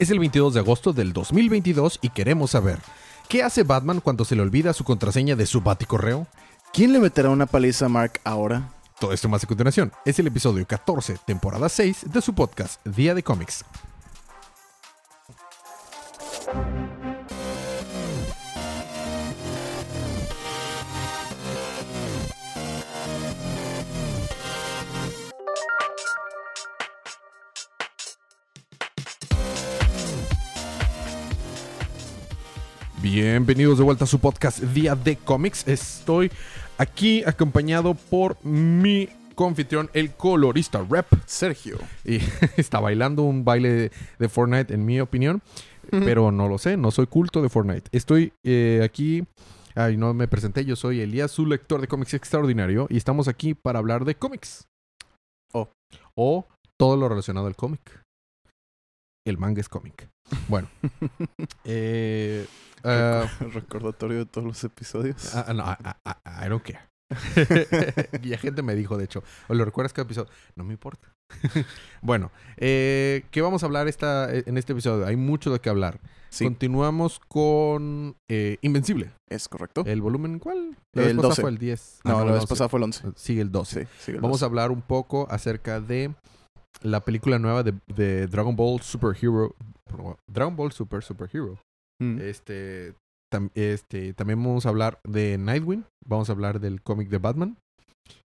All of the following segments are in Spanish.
Es el 22 de agosto del 2022 y queremos saber, ¿qué hace Batman cuando se le olvida su contraseña de su baticorreo? ¿Quién le meterá una paliza a Mark ahora? Todo esto más a continuación. Es el episodio 14, temporada 6 de su podcast Día de Cómics. Bienvenidos de vuelta a su podcast Día de Cómics. Estoy aquí acompañado por mi confitrión, el colorista rep, Sergio. y está bailando un baile de, Fortnite, en mi opinión. Pero no lo sé, no soy culto de Fortnite. Estoy eh, aquí. Ay, no me presenté. Yo soy Elías, su lector de cómics extraordinario. Y estamos aquí para hablar de cómics. Oh. O todo lo relacionado al cómic. El manga es cómic. Bueno. eh, ah, Recordatorio de todos los episodios. ah, no, I, I- I don't care. y la gente me dijo, de hecho, ¿o lo recuerdas cada episodio? No me importa. bueno, eh, ¿qué vamos a hablar esta, en este episodio? Hay mucho de qué hablar. sí, Continuamos con eh, Invencible. es correcto. ¿El volumen cuál? La vez El pasada 12. fue el 10. no, Ah, la vez 11. pasada fue el 11. Sigue el 12. Sí, sigue el Vamos 12. a hablar un poco acerca de la película nueva de, de Dragon Ball Super Hero. Dragon Ball Super Super Hero. Mm. Este, tam- este, también vamos a hablar de Nightwing. Vamos a hablar del cómic de Batman.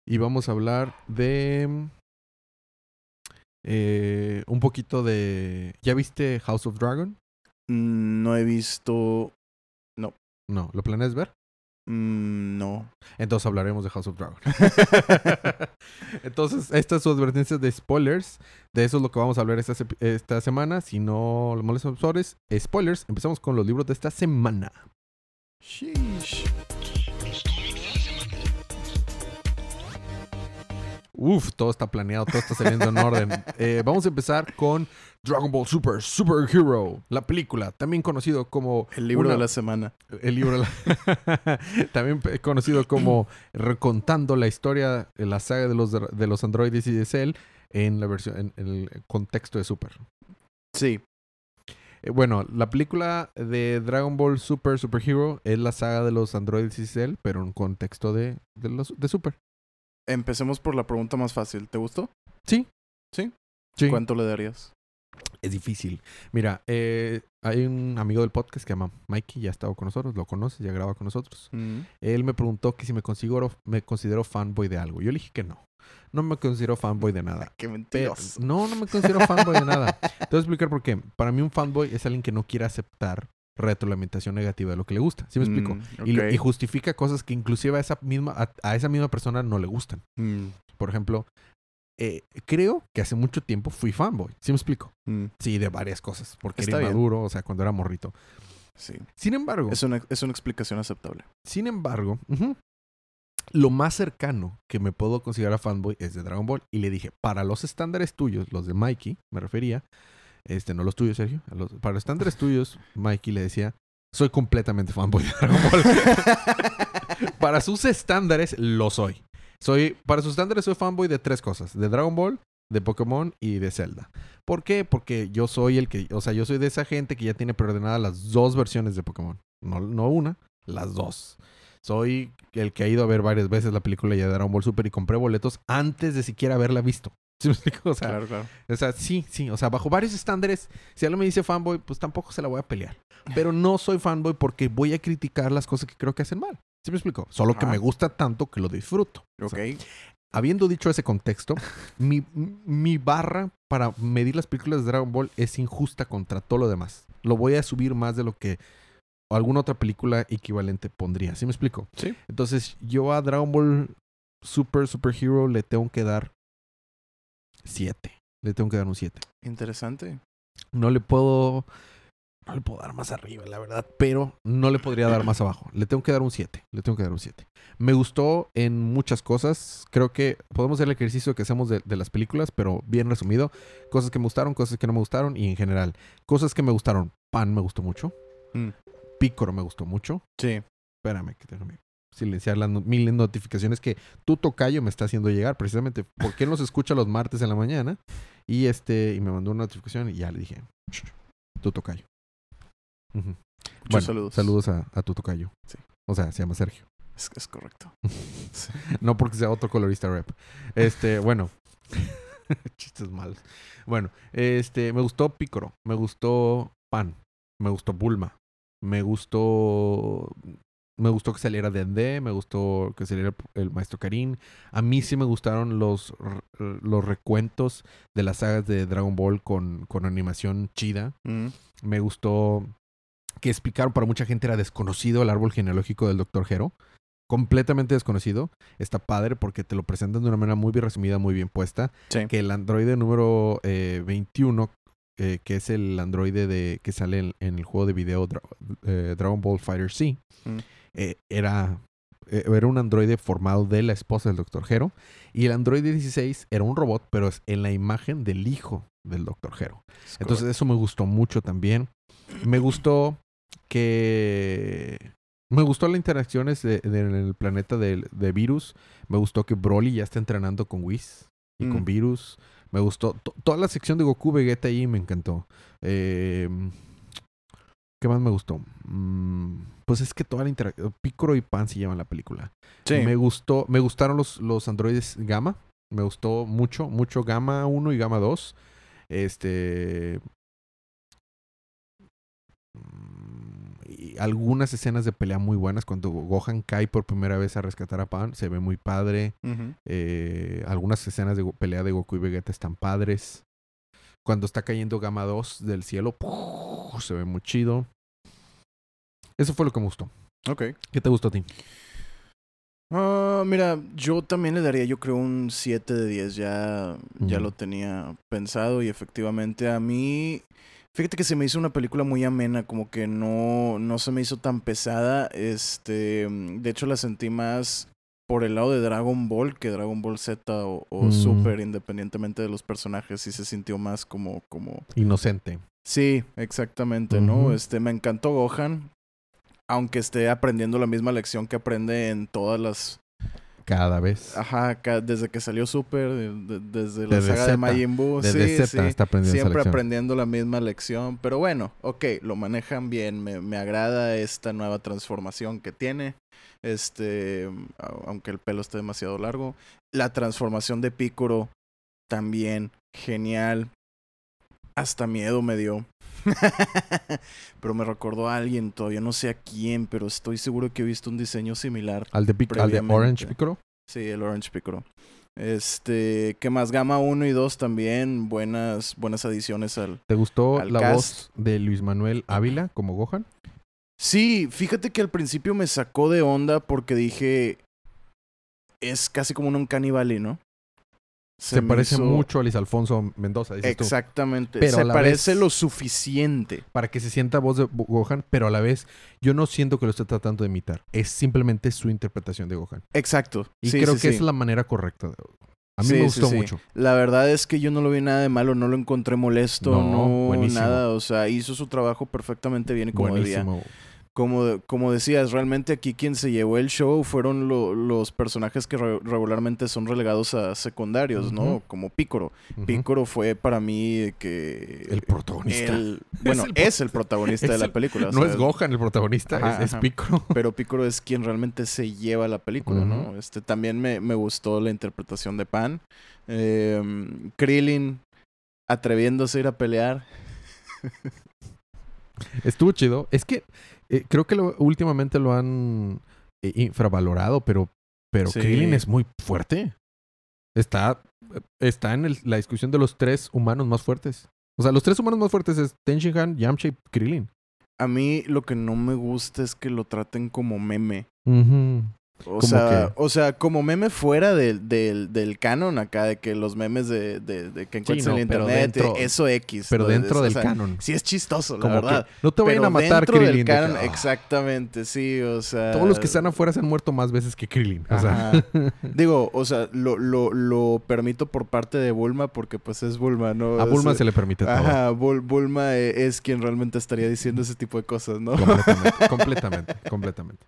Y vamos a hablar de. eh, un poquito de. ¿Ya viste House of Dragon? Mm, no he visto. No, ¿lo planeas ver? Mm, no. Entonces hablaremos de House of Dragon. Entonces, esta es su advertencia de spoilers. De eso es lo que vamos a hablar esta, se- esta semana. Si no les molestan los spoilers, empezamos con los libros de esta semana. Sheesh. Uf, todo está planeado, todo está saliendo en orden. Eh, vamos a empezar con Dragon Ball Super, Super Hero, la película, también conocido como El libro Una- de la semana. el libro, de la- también conocido como recontando la historia, de la saga de los de los androides y de Cell en la versión, en, en el contexto de Super. Sí. Eh, bueno, la película de Dragon Ball Super, Super Hero es la saga de los androides y Cell, pero en contexto de, de, los, de Super. Empecemos por la pregunta más fácil. ¿Te gustó? Sí. ¿Sí? Sí. ¿Cuánto le darías? Es difícil. Mira, eh, hay un amigo del podcast que se llama Mikey, ya ha estado con nosotros, lo conoces, ya graba con nosotros. Mm. Él me preguntó que si me considero, me considero fanboy de algo. Yo le dije que no. No me considero fanboy de nada. Qué Pero- mentiroso. no, no me considero fanboy de nada. Te voy a explicar por qué. Para mí un fanboy es alguien que no quiere aceptar retroalimentación negativa de lo que le gusta. ¿Sí me explico? Mm, Y, justifica cosas que inclusive a esa misma, a, a esa misma persona no le gustan. Mm, Por ejemplo, eh, creo que hace mucho tiempo fui fanboy. ¿Sí me explico? mm, Sí, de varias cosas. Porque Está era bien. inmaduro, o sea, cuando era morrito. Sí. Sin embargo, Es una, es una explicación aceptable. sin embargo, lo más cercano que me puedo considerar fanboy es de Dragon Ball. Y le dije, para los estándares tuyos, los de Mikey, me refería, este, no los tuyos, Sergio, a los- para los estándares tuyos, Mikey le decía, soy completamente fanboy de Dragon Ball. para sus estándares, lo soy. Soy, para sus estándares, soy fanboy de tres cosas: de Dragon Ball, de Pokémon y de Zelda. ¿Por qué? Porque yo soy el que, o sea, yo soy de esa gente que ya tiene preordenadas las dos versiones de Pokémon. No, no una, las dos. Soy el que ha ido a ver varias veces la película ya de Dragon Ball Super y compré boletos antes de siquiera haberla visto. ¿Sí me explico? O sea, Claro, claro. o sea, sí, sí. O sea, bajo varios estándares, si alguien me dice fanboy, pues tampoco se la voy a pelear. Pero no soy fanboy porque voy a criticar las cosas que creo que hacen mal. ¿Sí me explico? Solo que me gusta tanto que lo disfruto. O Ok. sea, habiendo dicho ese contexto, mi, mi barra para medir las películas de Dragon Ball es injusta contra todo lo demás. Lo voy a subir más de lo que alguna otra película equivalente pondría. ¿Sí me explico? Sí. Entonces, yo a Dragon Ball Super Super Hero le tengo que dar 7. Le tengo que dar un 7. Interesante. No le puedo. No le puedo dar más arriba, la verdad. Pero no le podría dar más abajo. Le tengo que dar un 7. Le tengo que dar un 7. Me gustó en muchas cosas. Creo que podemos hacer el ejercicio que hacemos de, de las películas, pero bien resumido. Cosas que me gustaron, cosas que no me gustaron y en general. Cosas que me gustaron. Pan me gustó mucho. Mm. Pícoro me gustó mucho. Sí. Espérame, que déjame silenciar las no- mil notificaciones que tu tocayo me está haciendo llegar, precisamente porque él nos escucha los martes en la mañana. Y este, y me mandó una notificación y ya le dije, "Shh, tu tocayo. Muchos Bueno, saludos. saludos a, a tu tocayo. Sí. O sea, se llama Sergio. Es, es correcto. Sí. no porque sea otro colorista rap. Este, bueno. Chistes malos. Bueno, este, me gustó Pícoro. Me gustó Pan. Me gustó Bulma. Me gustó. Me gustó que saliera Dende. Me gustó que saliera el maestro Karin. A mí sí me gustaron los, los recuentos de las sagas de Dragon Ball con, con animación chida. Mm, Me gustó que explicaron, para mucha gente era desconocido el árbol genealógico del Dr. Hero. Completamente desconocido. Está padre porque te lo presentan de una manera muy bien resumida, muy bien puesta. Sí. Que el androide número eh, 21, eh, que es el androide de, que sale en, en el juego de video Dra- eh, Dragon Ball Fighter C, Mm. eh, era, era un androide formado de la esposa del Dr. Hero. Y el androide 16 era un robot, pero es en la imagen del hijo del Dr. Hero. es Entonces eso me gustó mucho también. Me gustó que... Me gustó las interacciones de- de- en el planeta de, de Virus. Me gustó que Broly ya está entrenando con Whis y con Mm. Virus. Me gustó to- toda la sección de Goku Vegeta ahí me encantó. Eh, ¿Qué más me gustó? Mm, pues es que toda la interacción... Piccolo y Pan se llaman la película. Sí. Me gustó, me gustaron los, los androides Gamma. Me gustó mucho, mucho Gamma 1 y Gamma 2. Este. Algunas escenas de pelea muy buenas. Cuando Gohan cae por primera vez a rescatar a Pan, se ve muy padre. Eh, algunas escenas de pelea de Goku y Vegeta están padres. Cuando está cayendo Gamma 2 del cielo, se ve muy chido. Eso fue lo que me gustó. Ok. ¿Qué te gustó a ti? Ah, mira, yo también le daría, yo creo, un 7 de 10. Ya, ya lo tenía pensado y efectivamente a mí, fíjate que se me hizo una película muy amena, como que no, no se me hizo tan pesada. Este, de hecho la sentí más por el lado de Dragon Ball que Dragon Ball Z o, o Mm. Super, independientemente de los personajes, sí se sintió más como, como Inocente. Sí, exactamente, ¿no? Este, me encantó Gohan, aunque esté aprendiendo la misma lección que aprende en todas las... Cada vez. Ajá, desde que salió Super, de- de- desde la Desde saga de. Majin Buu, Desde sí, Z sí. está aprendiendo esa Siempre aprendiendo la misma lección, pero bueno, ok, lo manejan bien, me, me agrada esta nueva transformación que tiene, este, aunque el pelo esté demasiado largo. La transformación de Piccolo, también, genial, hasta miedo me dio. pero me recordó a alguien, todavía no sé a quién, pero estoy seguro que he visto un diseño similar. Al de, Pic- al de. Orange Piccolo. Sí, el Orange Piccolo. Este, ¿qué más? Gama 1 y 2 también, buenas, buenas adiciones al... ¿Te gustó Al la cast. voz de Luis Manuel Ávila como Gohan? Sí, fíjate que al principio me sacó de onda porque dije, es casi como un Valley, ¿no? Se, parece hizo- mucho a Luis Alfonso Mendoza, dices tú. Exactamente. Pero se parece vez- lo suficiente. Para que se sienta voz de Gohan, pero a la vez yo no siento que lo esté tratando de imitar. Es simplemente su interpretación de Gohan. Exacto. Y Sí, creo sí, que sí. es la manera correcta. de- A mí me gustó mucho. La verdad es que yo no lo vi nada de malo, no lo encontré molesto, No, no, buenísimo. nada. O sea, hizo su trabajo perfectamente bien y como debía. Como, como decías, realmente aquí quien se llevó el show fueron lo- los personajes que re- regularmente son relegados a secundarios, ¿no? Como Pícoro. Ujú. Pícoro fue para mí que... El protagonista. el- bueno, el es el, protagonista de la el- película. o No sea, es Gohan el protagonista, Ajá, es. Piccolo. Pero Pícoro es quien realmente se lleva la película, ¿no? Este, también me, me gustó la interpretación de Pan. Eh, Krillin atreviéndose a ir a pelear. Estuvo chido. Es que eh, creo que lo- últimamente lo han eh, infravalorado, pero, pero Sí. Krillin es muy fuerte. Está, está en el- la discusión de los tres humanos más fuertes. O sea, los tres humanos más fuertes es Tenshinhan, Yamcha y Krillin. A mí lo que no me gusta es que lo traten como meme. O ¿Cómo sea, qué? o sea, como meme fuera del, del, del canon acá, de que los memes de, de, de que encuentras no, en el pero internet, dentro- eso X. Pero ¿no? Dentro o del sea, canon. Sí es chistoso, la Como verdad. que no te vayan Pero a matar, dentro del Krillin. de que, canon, "Ah". exactamente, sí, o sea... Todos los que están afuera se han muerto más veces que Krillin. O sea, Ajá. Digo, o sea, lo, lo, lo permito por parte de Bulma porque pues es Bulma, ¿no? a Bulma se le permite todo. Ajá, Bul- Bulma eh, es quien realmente estaría diciendo ese tipo de cosas, ¿no? Completamente, completamente, completamente.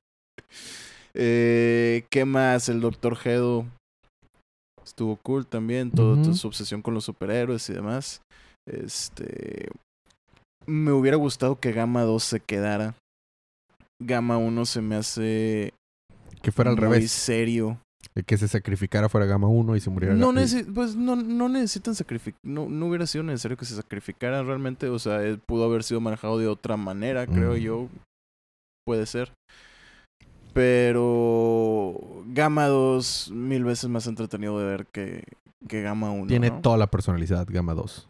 Eh, ¿Qué más? El Doctor Hedo estuvo cool también. Toda Ujú. su obsesión con los superhéroes y demás. Este. Me hubiera gustado que Gamma 2 se quedara. Gamma 1 se me hace Que fuera al muy revés. serio. Que se sacrificara fuera Gama 1 y se muriera No, pues no, no necesitan sacrificar. No, no hubiera sido necesario que se sacrificaran realmente. O sea, él pudo haber sido manejado de otra manera, creo yo. Puede ser. Pero Gamma 2 mil veces más entretenido de ver que, que Gamma 1. Tiene ¿no? toda la personalidad Gama 2.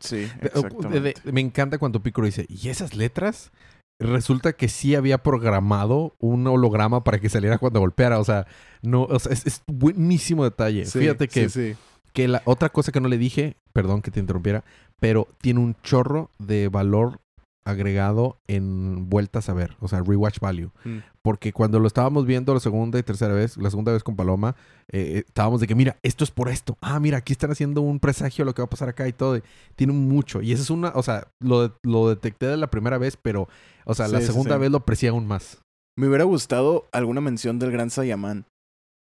Sí, De- exactamente. de- de- me encanta cuando Piccolo dice, ¿y esas letras? Resulta que sí había programado un holograma para que saliera cuando golpeara. O sea, no, o sea, es, es buenísimo detalle. Sí, Fíjate que, sí, sí. que la otra cosa que no le dije, perdón que te interrumpiera, pero tiene un chorro de valor agregado en vueltas a ver, o sea, rewatch value. Mm. Porque cuando lo estábamos viendo la segunda y tercera vez, la segunda vez con Paloma, eh, eh, estábamos de que, mira, esto es por esto. Ah, mira, aquí están haciendo un presagio de lo que va a pasar acá y todo. Tiene mucho. Y eso es una, o sea, lo, lo detecté de la primera vez, pero, o sea, la Sí, segunda sí. vez lo aprecié aún más. Me hubiera gustado alguna mención del Gran Saiyaman.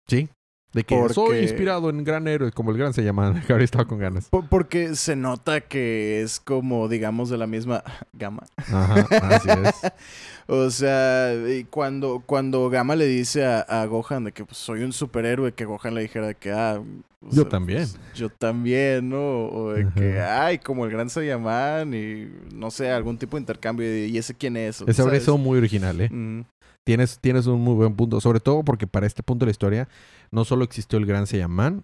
¿Sí? De que Porque- soy inspirado en gran héroe, como el gran se llama, que ahora estaba con ganas. Po- Porque se nota que es como, digamos, de la misma gama. Ajá, así es. O sea, y cuando, cuando Gama le dice a, a Gohan de que pues, soy un superhéroe, que Gohan le dijera de que, ah, o Yo sea, también. pues, yo también, ¿no? O de que, ay, como el gran Saiyaman y no sé, algún tipo de intercambio. Y, ¿y ese quién es? Ese habría muy original, ¿eh? Mm, Tienes, tienes un muy buen punto. Sobre todo porque para este punto de la historia no solo existió el Gran Saiyaman.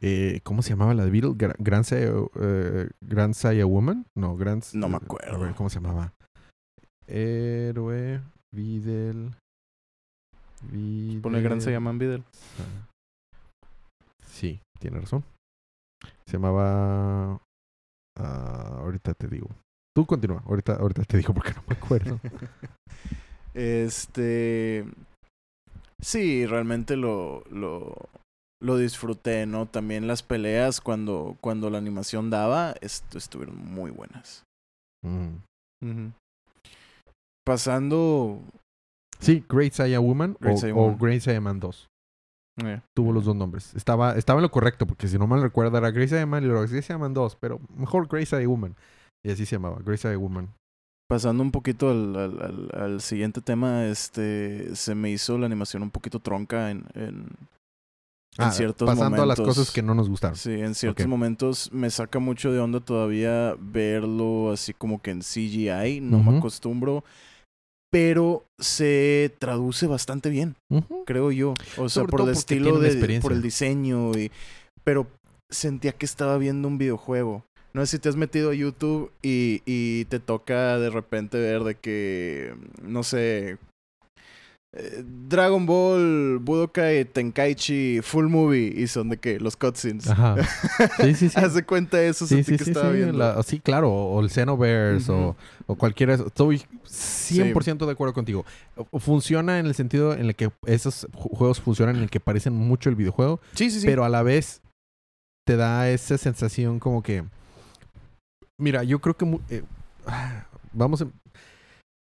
Eh, ¿Cómo se llamaba la de Beetle? Gra- Gran, Saya, eh, Gran Saya Woman. No, Gran... No me eh, acuerdo. a ver, ¿cómo se llamaba? Héroe, Videl... Pone el gran Videl- Saiyaman Videl. Sí, tiene razón. Se llamaba... ah, ahorita te digo. Tú continúa. Ahorita, ahorita te digo porque no me acuerdo. Este. Sí, realmente lo, lo, lo disfruté, ¿no? También las peleas cuando, cuando la animación daba est- estuvieron muy buenas. Mm. Pasando. Sí, Great Saya Woman Great o, Saiyan o Woman. Great Saiyaman 2. eh, Tuvo los dos nombres. Estaba, estaba en lo correcto, porque si no mal recuerdo era Great Saiyaman y luego Great Saiyaman 2, pero mejor Great Saiyan Woman. Y así se llamaba, Great Saiyan Woman. Pasando un poquito al, al, al, al siguiente tema, este. Se me hizo la animación un poquito tronca en. en en Ah, ciertos pasando a las momentos. cosas que no nos gustaron. Sí, en ciertos momentos me saca mucho de onda todavía verlo así como que en CGI, no me acostumbro, pero se traduce bastante bien, creo yo. O sea, Sobre por el estilo de por el diseño y pero sentía que estaba viendo un videojuego. No sé si te has metido a YouTube y, y te toca de repente ver de que, no sé, eh, Dragon Ball, Budokai Tenkaichi, Full Movie y son de que los cutscenes. Ajá. Sí, sí, sí. Haz de cuenta eso, Sí, sí, que sí, estaba sí, viendo. la- sí, claro, o el Xenoverse o, Ujú. o cualquiera de esos. Estoy 100% de acuerdo contigo. O- Funciona en el sentido en el que esos ju- juegos funcionan en el que parecen mucho el videojuego, Sí, sí, sí. pero a la vez te da esa sensación como que... Mira, yo creo que... eh, vamos a...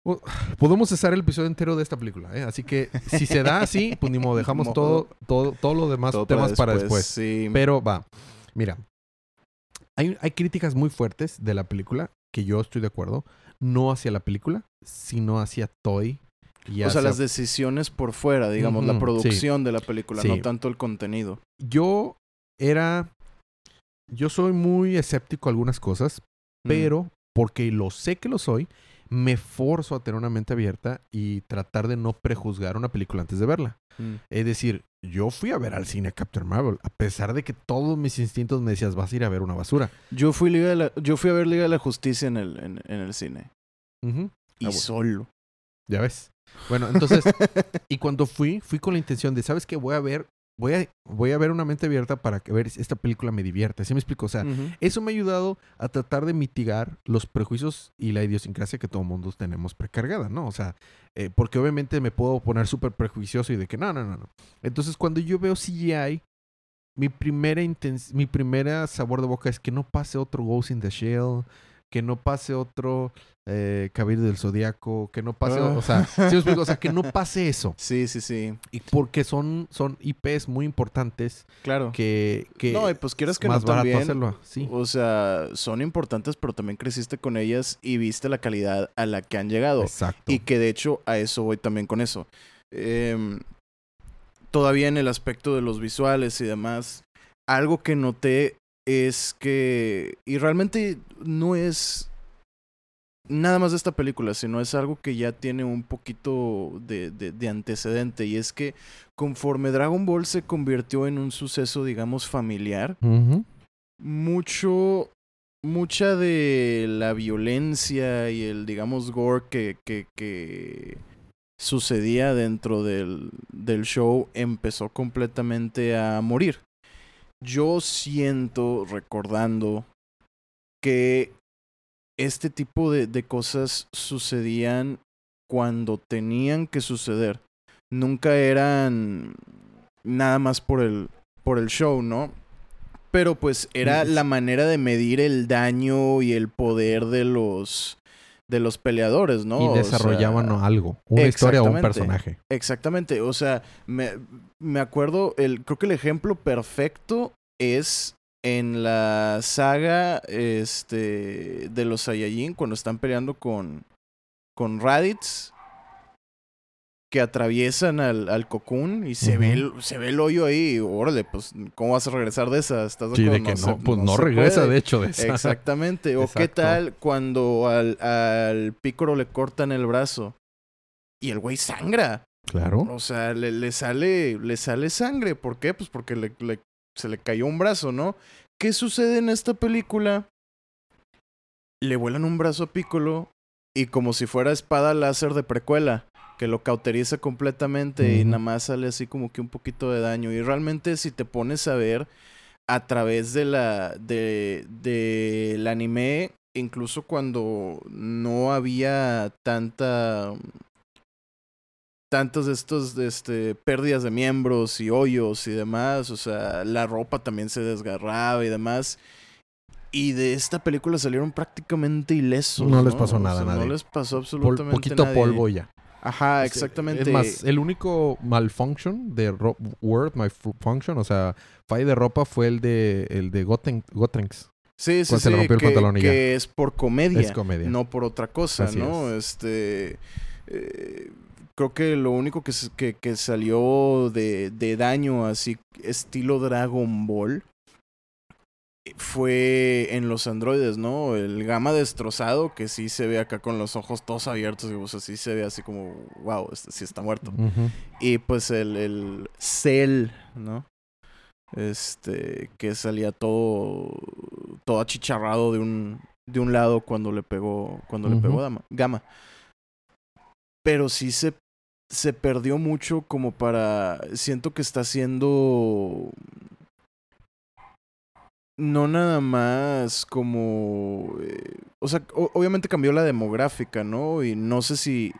o- Podemos cesar el episodio entero de esta película, ¿eh? Así que si se da así, pues ni modo, dejamos todo, todo, todo lo demás Todo temas para después. Sí. Pero va, mira, hay, hay críticas muy fuertes de la película que yo estoy de acuerdo, no hacia la película, sino hacia Toy. Y o sea, las decisiones por fuera, digamos, la sí. producción de la película, Sí. no tanto el contenido. Yo era... Yo soy muy escéptico a algunas cosas, Mm. pero porque lo sé que lo soy, me forzo a tener una mente abierta y tratar de no prejuzgar una película antes de verla. Mm. Es decir, yo fui a ver al cine Captain Marvel, a pesar de que todos mis instintos me decías, vas a ir a ver una basura. Yo fui Liga de la- yo fui a ver Liga de la Justicia en el, en, en el cine. Y Ah, bueno. solo. Ya ves. Bueno, entonces, y cuando fui, fui con la intención de, ¿sabes qué? Voy a ver, voy a, voy a ver una mente abierta para que ver esta película me divierte. ¿Sí me explico? O sea, eso me ha ayudado a tratar de mitigar los prejuicios y la idiosincrasia que todo mundo tenemos precargada, ¿no? O sea, eh, porque obviamente me puedo poner súper prejuicioso y de que no, no, no, no. Entonces, cuando yo veo CGI, mi primera, mi primera sabor de boca es que no pase otro Ghost in the Shell, que no pase otro eh, Caballero del Zodíaco, que no pase, Ah. o sea, ¿sí explico? O sea, que no pase eso. Sí, sí, sí. Y porque son, son IPs muy importantes Claro. que, que no, y pues quieres es que más no barato también. hacerlo así. O sea, son importantes, pero también creciste con ellas y viste la calidad a la que han llegado. Exacto. Y que de hecho a eso voy también con eso. Em, todavía en el aspecto de los visuales y demás, algo que noté es que, y realmente no es nada más de esta película, sino es algo que ya tiene un poquito de, de- de antecedente, y es que conforme Dragon Ball se convirtió en un suceso, digamos, familiar, mucho mucha de la violencia y el digamos gore que, que, que sucedía dentro del, del show empezó completamente a morir. Yo siento, recordando, que este tipo de, de cosas sucedían cuando tenían que suceder. Nunca eran nada más por el, por el show, ¿no? Pero pues era la manera de medir el daño y el poder de los de los peleadores, ¿no? y O desarrollaban sea, algo, una historia o un personaje. Exactamente, o sea, me, me acuerdo, el, creo que el ejemplo perfecto es en la saga este, de los Saiyajin, cuando están peleando con, con Raditz, que atraviesan al, al Cocoon y se, ve el, se ve el hoyo ahí, órale, pues, ¿cómo vas a regresar de esa? ¿Estás de Sí, de que se- no, pues no, regresa puede. de hecho de esa. Exactamente. O qué tal cuando al, al pícoro le cortan el brazo y el güey sangra. Claro. O sea, le, le sale, le sale sangre. ¿Por qué? Pues porque le, le- se le cayó un brazo, ¿no? ¿Qué sucede en esta película? Le vuelan un brazo a Piccolo y como si fuera espada láser de precuela, que lo cauteriza completamente y nada más sale así como que un poquito de daño. Y realmente si te pones a ver a través de la de del anime, incluso cuando no había tanta tantas de estos de este pérdidas de miembros y hoyos y demás, o sea, la ropa también se desgarraba y demás. Y de esta película salieron prácticamente ilesos. No les pasó nada O sea, nadie. No les pasó Pol- absolutamente poquito nadie. polvo ya. Ajá, Es- exactamente. Es más, el único malfunction de ro- Word, my fu- function, o sea, fall de ropa fue el de el de Goten, Gotrenks. sí, sí, cuando se le sí, el que, pantalón y ya. que es por comedia. Es comedia. no por otra cosa, Así ¿no? Este. eh, creo que lo único que, que, que salió de, de daño así, estilo Dragon Ball, fue en los androides, ¿no? El Gama destrozado, que sí se ve acá con los ojos todos abiertos, y pues así se ve así como, wow, este sí está muerto. Y pues el, el Cell, ¿no? Este, que salía todo, todo achicharrado de un, de un lado cuando le pegó, cuando le pegó Dama, Gama. Pero sí se, se perdió mucho como para, siento que está haciendo, no nada más como, eh, o sea, obviamente cambió la demográfica, ¿no? Y no sé si,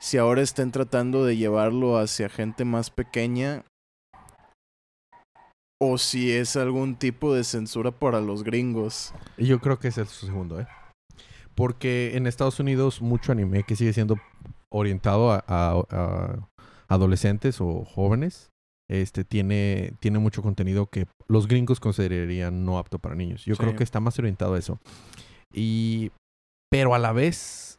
si ahora estén tratando de llevarlo hacia gente más pequeña o si es algún tipo de censura para los gringos. Yo creo que es su segundo, ¿eh? Porque en Estados Unidos mucho anime que sigue siendo orientado a adolescentes o jóvenes, este tiene, tiene mucho contenido que los gringos considerarían no apto para niños. Yo creo que está más orientado a eso. Y pero a la vez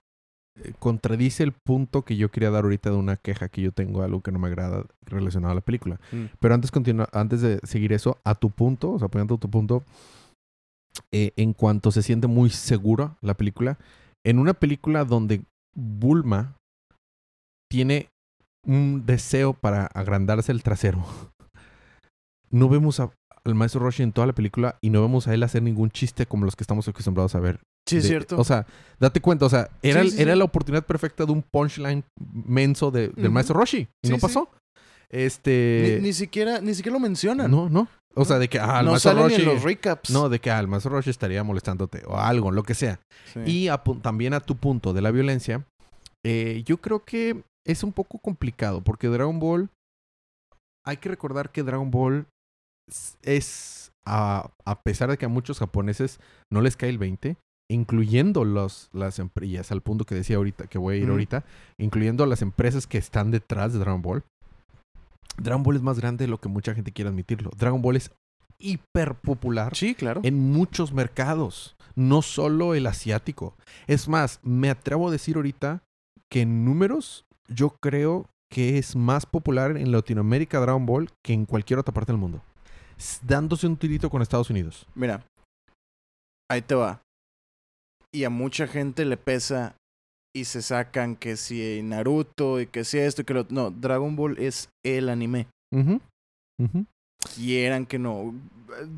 eh, contradice el punto que yo quería dar ahorita de una queja que yo tengo, algo que no me agrada relacionado a la película. Pero antes, continua- antes de seguir eso, a tu punto, o sea, apoyando a tu punto, eh, en cuanto se siente muy segura la película, en una película donde Bulma tiene un deseo para agrandarse el trasero, no vemos a- al maestro Roshi en toda la película y no vemos a él hacer ningún chiste como los que estamos acostumbrados a ver. Sí, es De- cierto. O sea, date cuenta, o sea, era, Sí, el- sí, era sí. la oportunidad perfecta de un punchline menso de- del maestro Roshi y no pasó. Este... ni, ni siquiera, ni siquiera lo mencionan. No, no. O sea, de que ah, el no maestro salen Roshi. en los recaps. No, de que ah, el maestro Roshi estaría molestándote o algo, lo que sea. Y a también a tu punto de la violencia, eh, yo creo que es un poco complicado porque Dragon Ball. Hay que recordar que Dragon Ball es. A, a pesar de que a muchos japoneses no les cae el 20, incluyendo los, las empresas, al punto que decía ahorita, que voy a ir ahorita, incluyendo las empresas que están detrás de Dragon Ball, Dragon Ball es más grande de lo que mucha gente quiere admitirlo. Dragon Ball es hiper popular Sí, claro. en muchos mercados, no solo el asiático. Es más, me atrevo a decir ahorita que en números yo creo que es más popular en Latinoamérica Dragon Ball que en cualquier otra parte del mundo. Dándose un tirito con Estados Unidos. Mira, ahí te va. Y a mucha gente le pesa y se sacan que si Naruto y que si esto y que lo... No, Dragon Ball es el anime. Ujú, ujú. Quieran que no.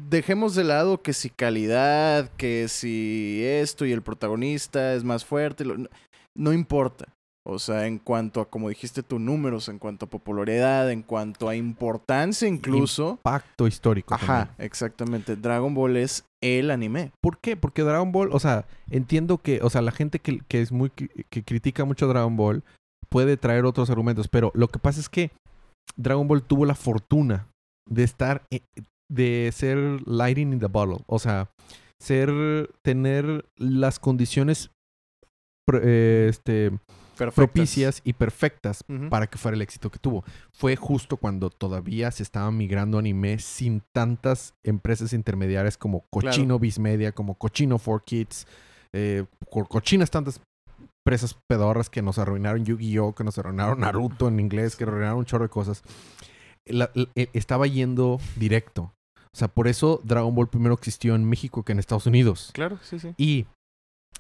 Dejemos de lado que si calidad, que si esto y el protagonista es más fuerte. lo- no, no importa. O sea, en cuanto a, como dijiste tú, números, en cuanto a popularidad, en cuanto a importancia incluso. Pacto histórico. Ajá, también. exactamente. Dragon Ball es el anime. ¿Por qué? Porque Dragon Ball, o sea, entiendo que, o sea, la gente que, que es muy, que critica mucho a Dragon Ball puede traer otros argumentos, pero lo que pasa es que Dragon Ball tuvo la fortuna de estar, eh, de ser lighting in the bottle, o sea, ser, tener las condiciones eh, este, Perfectas. propicias y perfectas para que fuera el éxito que tuvo. Fue justo cuando todavía se estaba migrando anime sin tantas empresas intermediarias como Cochino Viz Media, como Cochino 4Kids, eh, co- cochinas tantas empresas pedorras que nos arruinaron Yu-Gi-Oh, que nos arruinaron Naruto en inglés, que arruinaron un chorro de cosas. La- la- eh, estaba yendo directo. O sea, por eso Dragon Ball primero existió en México que en Estados Unidos. Claro, sí, sí. Y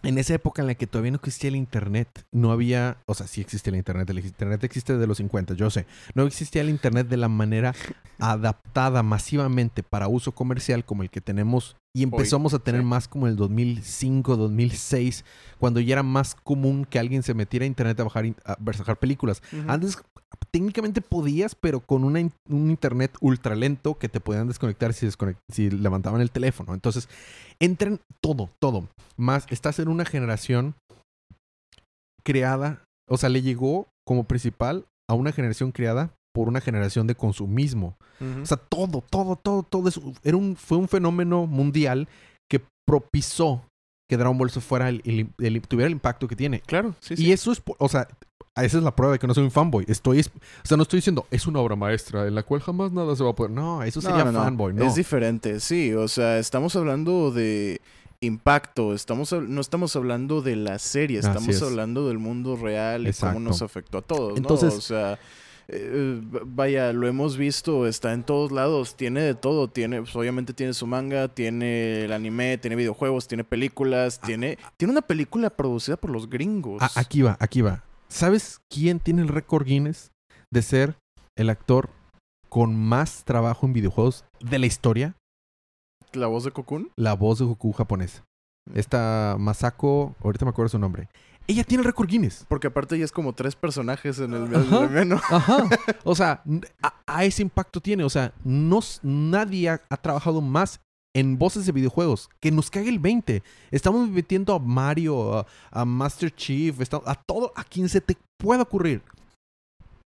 en esa época en la que todavía no existía el Internet, no había, o sea, sí existe el Internet, el Internet existe desde los 50, yo sé, no existía el Internet de la manera adaptada masivamente para uso comercial como el que tenemos y empezamos a tener sí. más como el 2005, 2006, cuando ya era más común que alguien se metiera a Internet a bajar, a bajar películas. Antes técnicamente podías, pero con una un internet ultra lento que te podían desconectar si, si levantaban el teléfono. Entonces, entren todo, todo. Más, estás en una generación creada, o sea, le llegó como principal a una generación creada por una generación de consumismo. O sea, todo, todo, todo, todo eso era un, fue un fenómeno mundial que propizó que Dragon Ball se fuera el- el- el- tuviera el impacto que tiene. claro, sí, sí. Y eso es, o sea, esa es la prueba de que no soy un fanboy. Estoy, es- o sea, no estoy diciendo, es una obra maestra en la cual jamás nada se va a poder. No, eso sería no, no. fanboy, no. Es diferente, sí. O sea, estamos hablando de impacto. Estamos, no estamos hablando de la serie. Estamos es. hablando del mundo real y cómo nos afectó a todos. Entonces- ¿no? O sea, eh, vaya, lo hemos visto. Está en todos lados. Tiene de todo. Tiene, pues, obviamente tiene su manga, tiene el anime, tiene videojuegos, tiene películas. Tiene, tiene una película producida por los gringos. Ah, aquí va, aquí va. ¿Sabes quién tiene el récord Guinness de ser el actor con más trabajo en videojuegos de la historia? La voz de Cocoon. La voz de Goku japonesa. Esta Masako, ahorita me acuerdo su nombre. Ella tiene el récord Guinness. Porque aparte ya es como tres personajes en el, Ajá. el menú. Ajá. O sea, a, a ese impacto tiene. O sea, no, nadie ha, ha trabajado más en voces de videojuegos. Que nos cague el 20. Estamos metiendo a Mario, a, a Master Chief, a todo, a quien se te pueda ocurrir.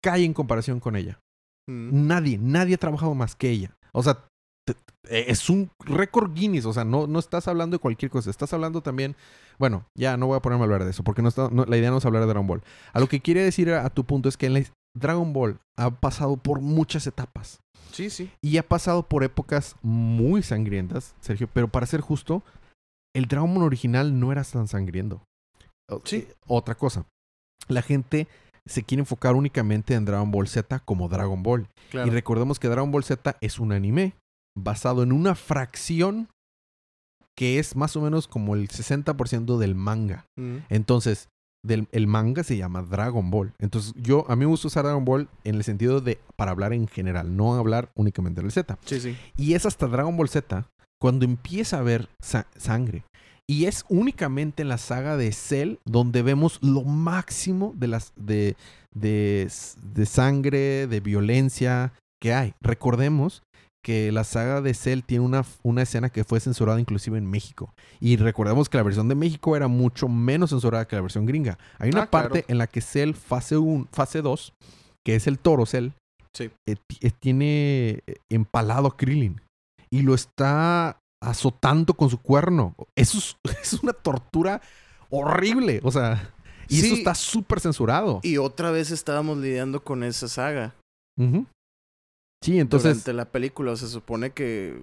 Cae en comparación con ella. Mm. Nadie, nadie ha trabajado más que ella. O sea, es un récord Guinness. O sea, no, no estás hablando de cualquier cosa. Estás hablando también. Bueno, ya no voy a ponerme a hablar de eso porque no está, no- la idea no es hablar de Dragon Ball. A lo que quiere decir a, a tu punto es que en la- Dragon Ball ha pasado por muchas etapas Sí, sí. y ha pasado por épocas muy sangrientas, Sergio. Pero para ser justo, el Dragon Ball original no era tan sangriento. Sí. eh, Otra cosa. La gente se quiere enfocar únicamente en Dragon Ball Z como Dragon Ball. Claro. Y recordemos que Dragon Ball Z es un anime basado en una fracción que es más o menos como el 60% del manga. Mm. Entonces, del, el manga se llama Dragon Ball. Entonces, yo a mí me gusta usar Dragon Ball en el sentido de para hablar en general, no hablar únicamente del Z. Sí, sí. Y es hasta Dragon Ball Z cuando empieza a haber sa- sangre. Y es únicamente en la saga de Cell donde vemos lo máximo de las de, de, de sangre, de violencia que hay. Recordemos que la saga de Cell tiene una, una escena que fue censurada inclusive en México. Y recordemos que la versión de México era mucho menos censurada que la versión gringa. Hay una Ah, claro. parte en la que Cell fase 1, fase 2, que es el toro Cell, Sí. eh, eh, tiene eh, empalado a Krillin y lo está azotando con su cuerno. Eso es, es una tortura horrible. O sea, y eso está súper censurado. Y otra vez estábamos lidiando con esa saga. Ujú. Sí, entonces. durante la película. Se supone que,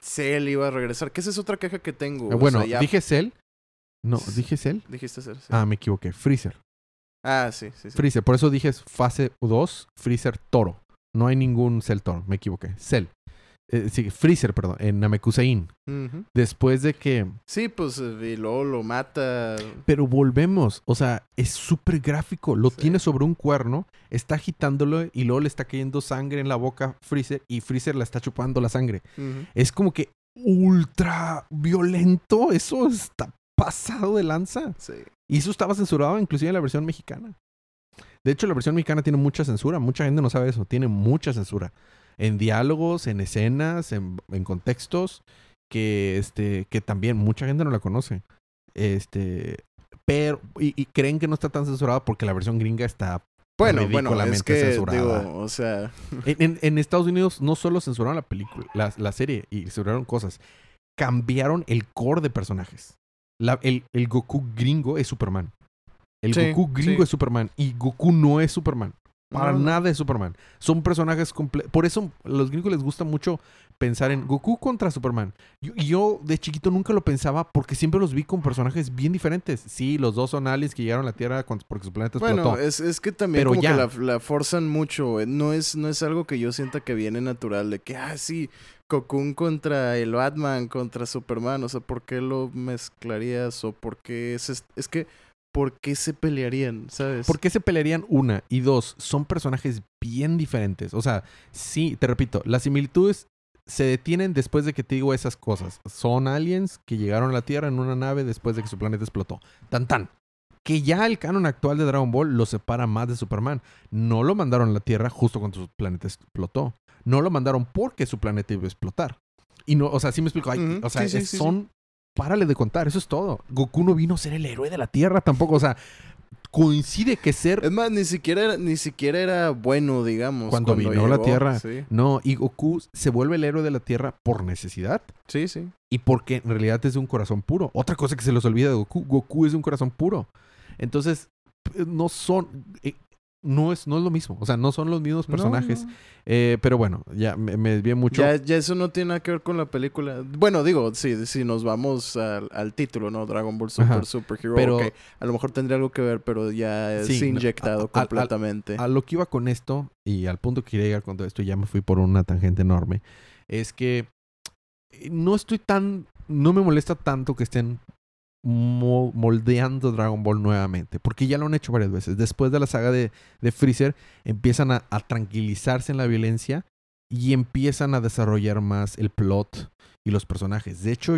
Cell iba a regresar. Que esa es otra queja que tengo. eh, o bueno, sea, ya- dije Cell. No, dije Cell. Dijiste Cell. sí. Ah, me equivoqué. Freezer. Ah, sí, sí. sí. Freezer. Por eso dije fase 2, Freezer Toro. No hay ningún Cell Toro. Me equivoqué. Cell. Eh, sí, Freezer, perdón. En Namekusein. Después de que. Sí, pues eh, y luego lo mata. Pero volvemos. O sea, es súper gráfico. Lo Sí. tiene sobre un cuerno. Está agitándolo y luego le está cayendo sangre en la boca a Freezer. Y Freezer la está chupando la sangre. Es como que ultra violento. Eso está pasado de lanza. Sí. Y eso estaba censurado inclusive en la versión mexicana. De hecho, la versión mexicana tiene mucha censura. Mucha gente no sabe eso. Tiene mucha censura. En diálogos, en escenas, en, en contextos que, este, que también mucha gente no la conoce. Este, pero, y, y creen que no está tan censurada porque la versión gringa está... Bueno, bueno, es que censurada. digo, o sea, En, en- en Estados Unidos no solo censuraron la película, la, la serie y censuraron cosas, cambiaron el core de personajes. La- el, el Goku gringo es Superman. El Sí, Goku gringo sí. es Superman y Goku no es Superman. Para No, nada es Superman. Son personajes completos. Por eso a los gringos les gusta mucho pensar en Goku contra Superman. Yo, y yo de chiquito nunca lo pensaba porque siempre los vi con personajes bien diferentes. Sí, los dos son aliens que llegaron a la Tierra porque su planeta explotó. bueno, es, es que también Pero como ya. que la, la forzan mucho. eh, No es, no es algo que yo sienta que viene natural de que, ah, sí, Cocoon contra el Batman, contra Superman. O sea, ¿por qué lo mezclarías? O por qué es, es, es que, ¿por qué se pelearían? ¿Sabes? ¿Por qué se pelearían? Una. Y dos, son personajes bien diferentes. O sea, sí, te repito, las similitudes se detienen después de que te digo esas cosas. Son aliens que llegaron a la Tierra en una nave después de que su planeta explotó. Tan tan. Que ya el canon actual de Dragon Ball lo separa más de Superman. No lo mandaron a la Tierra justo cuando su planeta explotó. No lo mandaron porque su planeta iba a explotar. Y no, o sea, sí me explico. O sea, sí, sí, es- sí, sí. son. Párale de contar, eso es todo. Goku no vino a ser el héroe de la Tierra tampoco. O sea, coincide que ser Es más, ni siquiera, era- ni siquiera era bueno, digamos. Cuando vino a la. Tierra. Sí, No, y Goku se vuelve el héroe de la Tierra por necesidad sí. sí. y porque en realidad es de un corazón puro. Otra cosa que se les olvida de Goku, Goku es de un corazón puro. Entonces, eh, no son... no es, no es lo mismo, o sea, no son los mismos personajes. No, no. Eh, pero bueno, ya me, me desvié mucho. Ya, ya eso no tiene nada que ver con la película. Bueno, digo, sí, si nos vamos al, al título, ¿no? Dragon Ball Super Ajá. Superhero. Pero- ok, a lo mejor tendría algo que ver, pero ya es Sí, no, inyectado a- a- a- completamente. A lo que iba con esto, y al punto que quería llegar con todo esto, ya me fui por una tangente enorme, es que no estoy tan, no me molesta tanto que estén moldeando Dragon Ball nuevamente, porque ya lo han hecho varias veces. Después de la saga de, Freezer, empiezan a, tranquilizarse en la violencia y empiezan a desarrollar más el plot y los personajes. De hecho,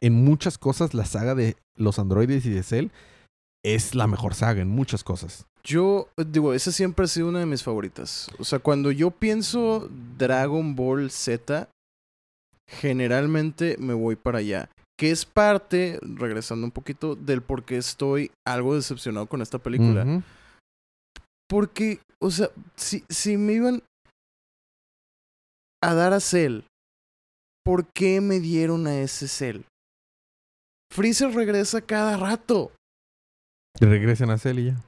en muchas cosas, la saga de los androides y de Cell es la mejor saga en muchas cosas. Yo, digo, esa siempre ha sido una de mis favoritas. O sea, cuando yo pienso Dragon Ball Z, generalmente me voy para allá. Que es parte, regresando un poquito, del por qué estoy algo decepcionado con esta película. Porque, o sea, si, si me iban a dar a Cell, ¿por qué me dieron a ese Cell? Freezer regresa cada rato. Regresen a Cell y ya.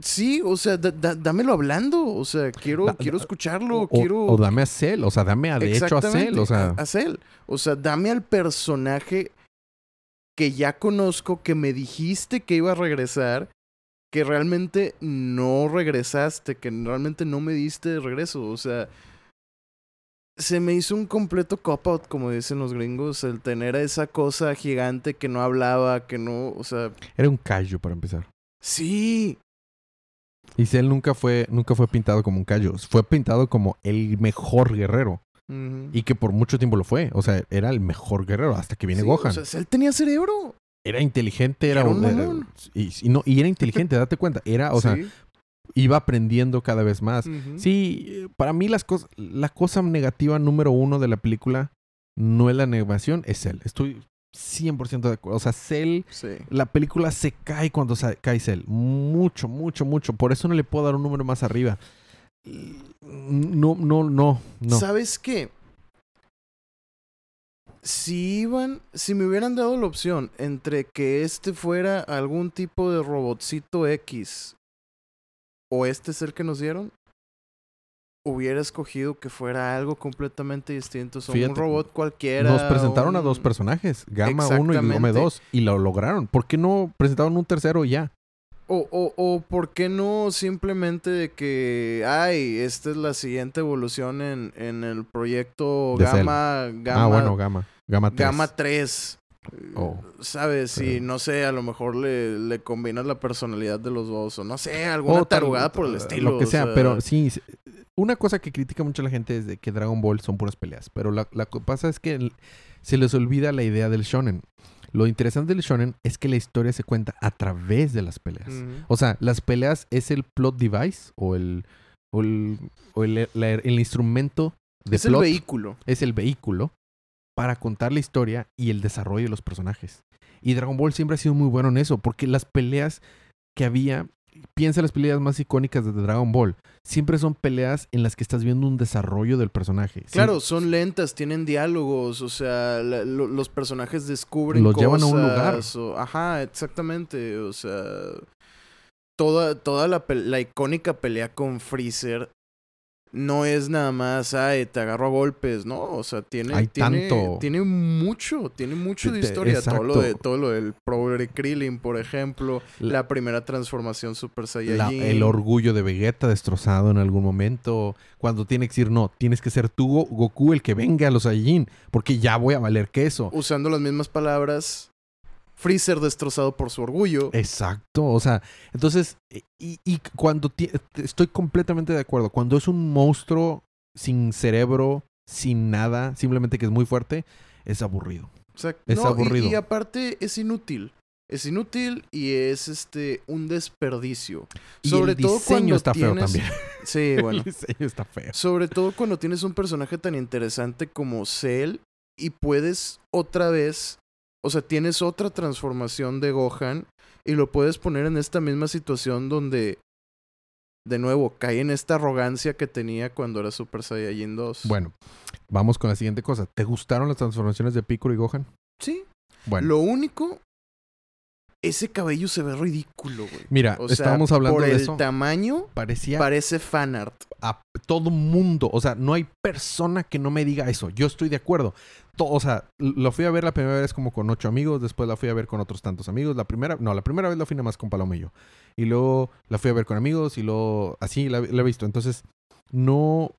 Sí, o sea, da- da- dámelo hablando. O sea, quiero, Da- quiero escucharlo. O, quiero. o dame a Cell, o sea, dame a de hecho a Cell, o sea, a- a Cell. O sea, dame al personaje que ya conozco, que me dijiste que iba a regresar, que realmente no regresaste, que realmente no me diste de regreso. O sea, se me hizo un completo cop-out, como dicen los gringos, el tener a esa cosa gigante que no hablaba, que no, o sea, era un callo para empezar. sí, Y Cell nunca fue, nunca fue pintado como un callo, fue pintado como el mejor guerrero. Y que por mucho tiempo lo fue. O sea, era el mejor guerrero hasta que viene Sí, Gohan. O sea, él tenía cerebro. era inteligente, era, Era un era- y, y no, y era inteligente, date cuenta. Era, o sea, iba aprendiendo cada vez más. Sí, para mí las cosas, la cosa negativa número uno de la película no es la animación, es Cell. Estoy 100% de acuerdo. O sea, Cell, Sí. la película se cae cuando cae Cell. Mucho, mucho, mucho. Por eso no le puedo dar un número más arriba. No, no, no, no. ¿Sabes qué? si iban, si me hubieran dado la opción entre que este fuera algún tipo de robotcito X o este es el que nos dieron, hubiera escogido que fuera algo completamente distinto. O sea, un robot cualquiera. Nos presentaron a dos personajes, Gamma 1 y Gamma Exactamente. 2, y lo lograron. ¿Por qué no presentaron un tercero y ya? O, o, o por qué no simplemente de que, ay, esta es la siguiente evolución en, en el proyecto Cell. Gamma, Gamma, ah, bueno, Gamma. Gamma 3. Gamma 3. Oh. ¿Sabes? Si, Sí. no sé, a lo mejor le, le combinas la personalidad de los dos. O no sé, alguna O tal- tarugada por el estilo. Lo que o sea, pero sí. Una cosa que critica mucho la gente es de que Dragon Ball son puras peleas. Pero la, la co- pasa es que se les olvida la idea del shonen. Lo interesante del shonen es que la historia se cuenta a través de las peleas. O sea, las peleas es el plot device o el, o el, o el, la- el instrumento de Es el plot. vehículo. es el vehículo para contar la historia y el desarrollo de los personajes. Y Dragon Ball siempre ha sido muy bueno en eso, porque las peleas que había, piensa en las peleas más icónicas de Dragon Ball, siempre son peleas en las que estás viendo un desarrollo del personaje. Sí, Claro, son lentas, tienen diálogos, o sea, la- lo- los personajes descubren Los llevan a un lugar. cosas, o- ajá, exactamente, o sea, toda, toda la, la icónica pelea con Freezer no es nada más, ay, te agarro a golpes, ¿no? O sea, tiene, Hay tiene, tanto. tiene mucho, tiene mucho de historia, todo lo, de, todo lo del Power Krillin, por ejemplo, La- la, primera transformación Super la- Saiyajin. el orgullo de Vegeta destrozado en algún momento. Cuando tiene que decir, no, tienes que ser tú, Go- Goku, el que venga a los Saiyajin, porque ya voy a valer queso. Usando las mismas palabras, Freezer destrozado por su orgullo. Exacto, o sea, entonces, y, y cuando estoy completamente de acuerdo, cuando es un monstruo sin cerebro, sin nada, simplemente que es muy fuerte, es aburrido. O sea, Es no, aburrido. Y, aparte es inútil. Es inútil y es este un desperdicio. Y Sobre el todo diseño cuando está feo tienes- también. Sí, bueno. El diseño está feo. Sobre todo cuando tienes un personaje tan interesante como Cell y puedes otra vez, o sea, tienes otra transformación de Gohan y lo puedes poner en esta misma situación donde, de nuevo, cae en esta arrogancia que tenía cuando era Super Saiyajin 2. Bueno, vamos con la siguiente cosa. ¿Te gustaron las transformaciones de Piccolo y Gohan? sí. Bueno, Lo único, ese cabello se ve ridículo, güey. mira, O sea, estábamos hablando por de el eso. tamaño, Parecía parece fanart. a todo mundo. O sea, no hay persona que no me diga eso. Yo estoy de acuerdo. O sea, lo fui a ver la primera vez como con ocho amigos, después la fui a ver con otros tantos amigos. La primera, no, la primera vez la fui nada más con Paloma y yo. Y luego la fui a ver con amigos y luego así la, la he visto. Entonces, no.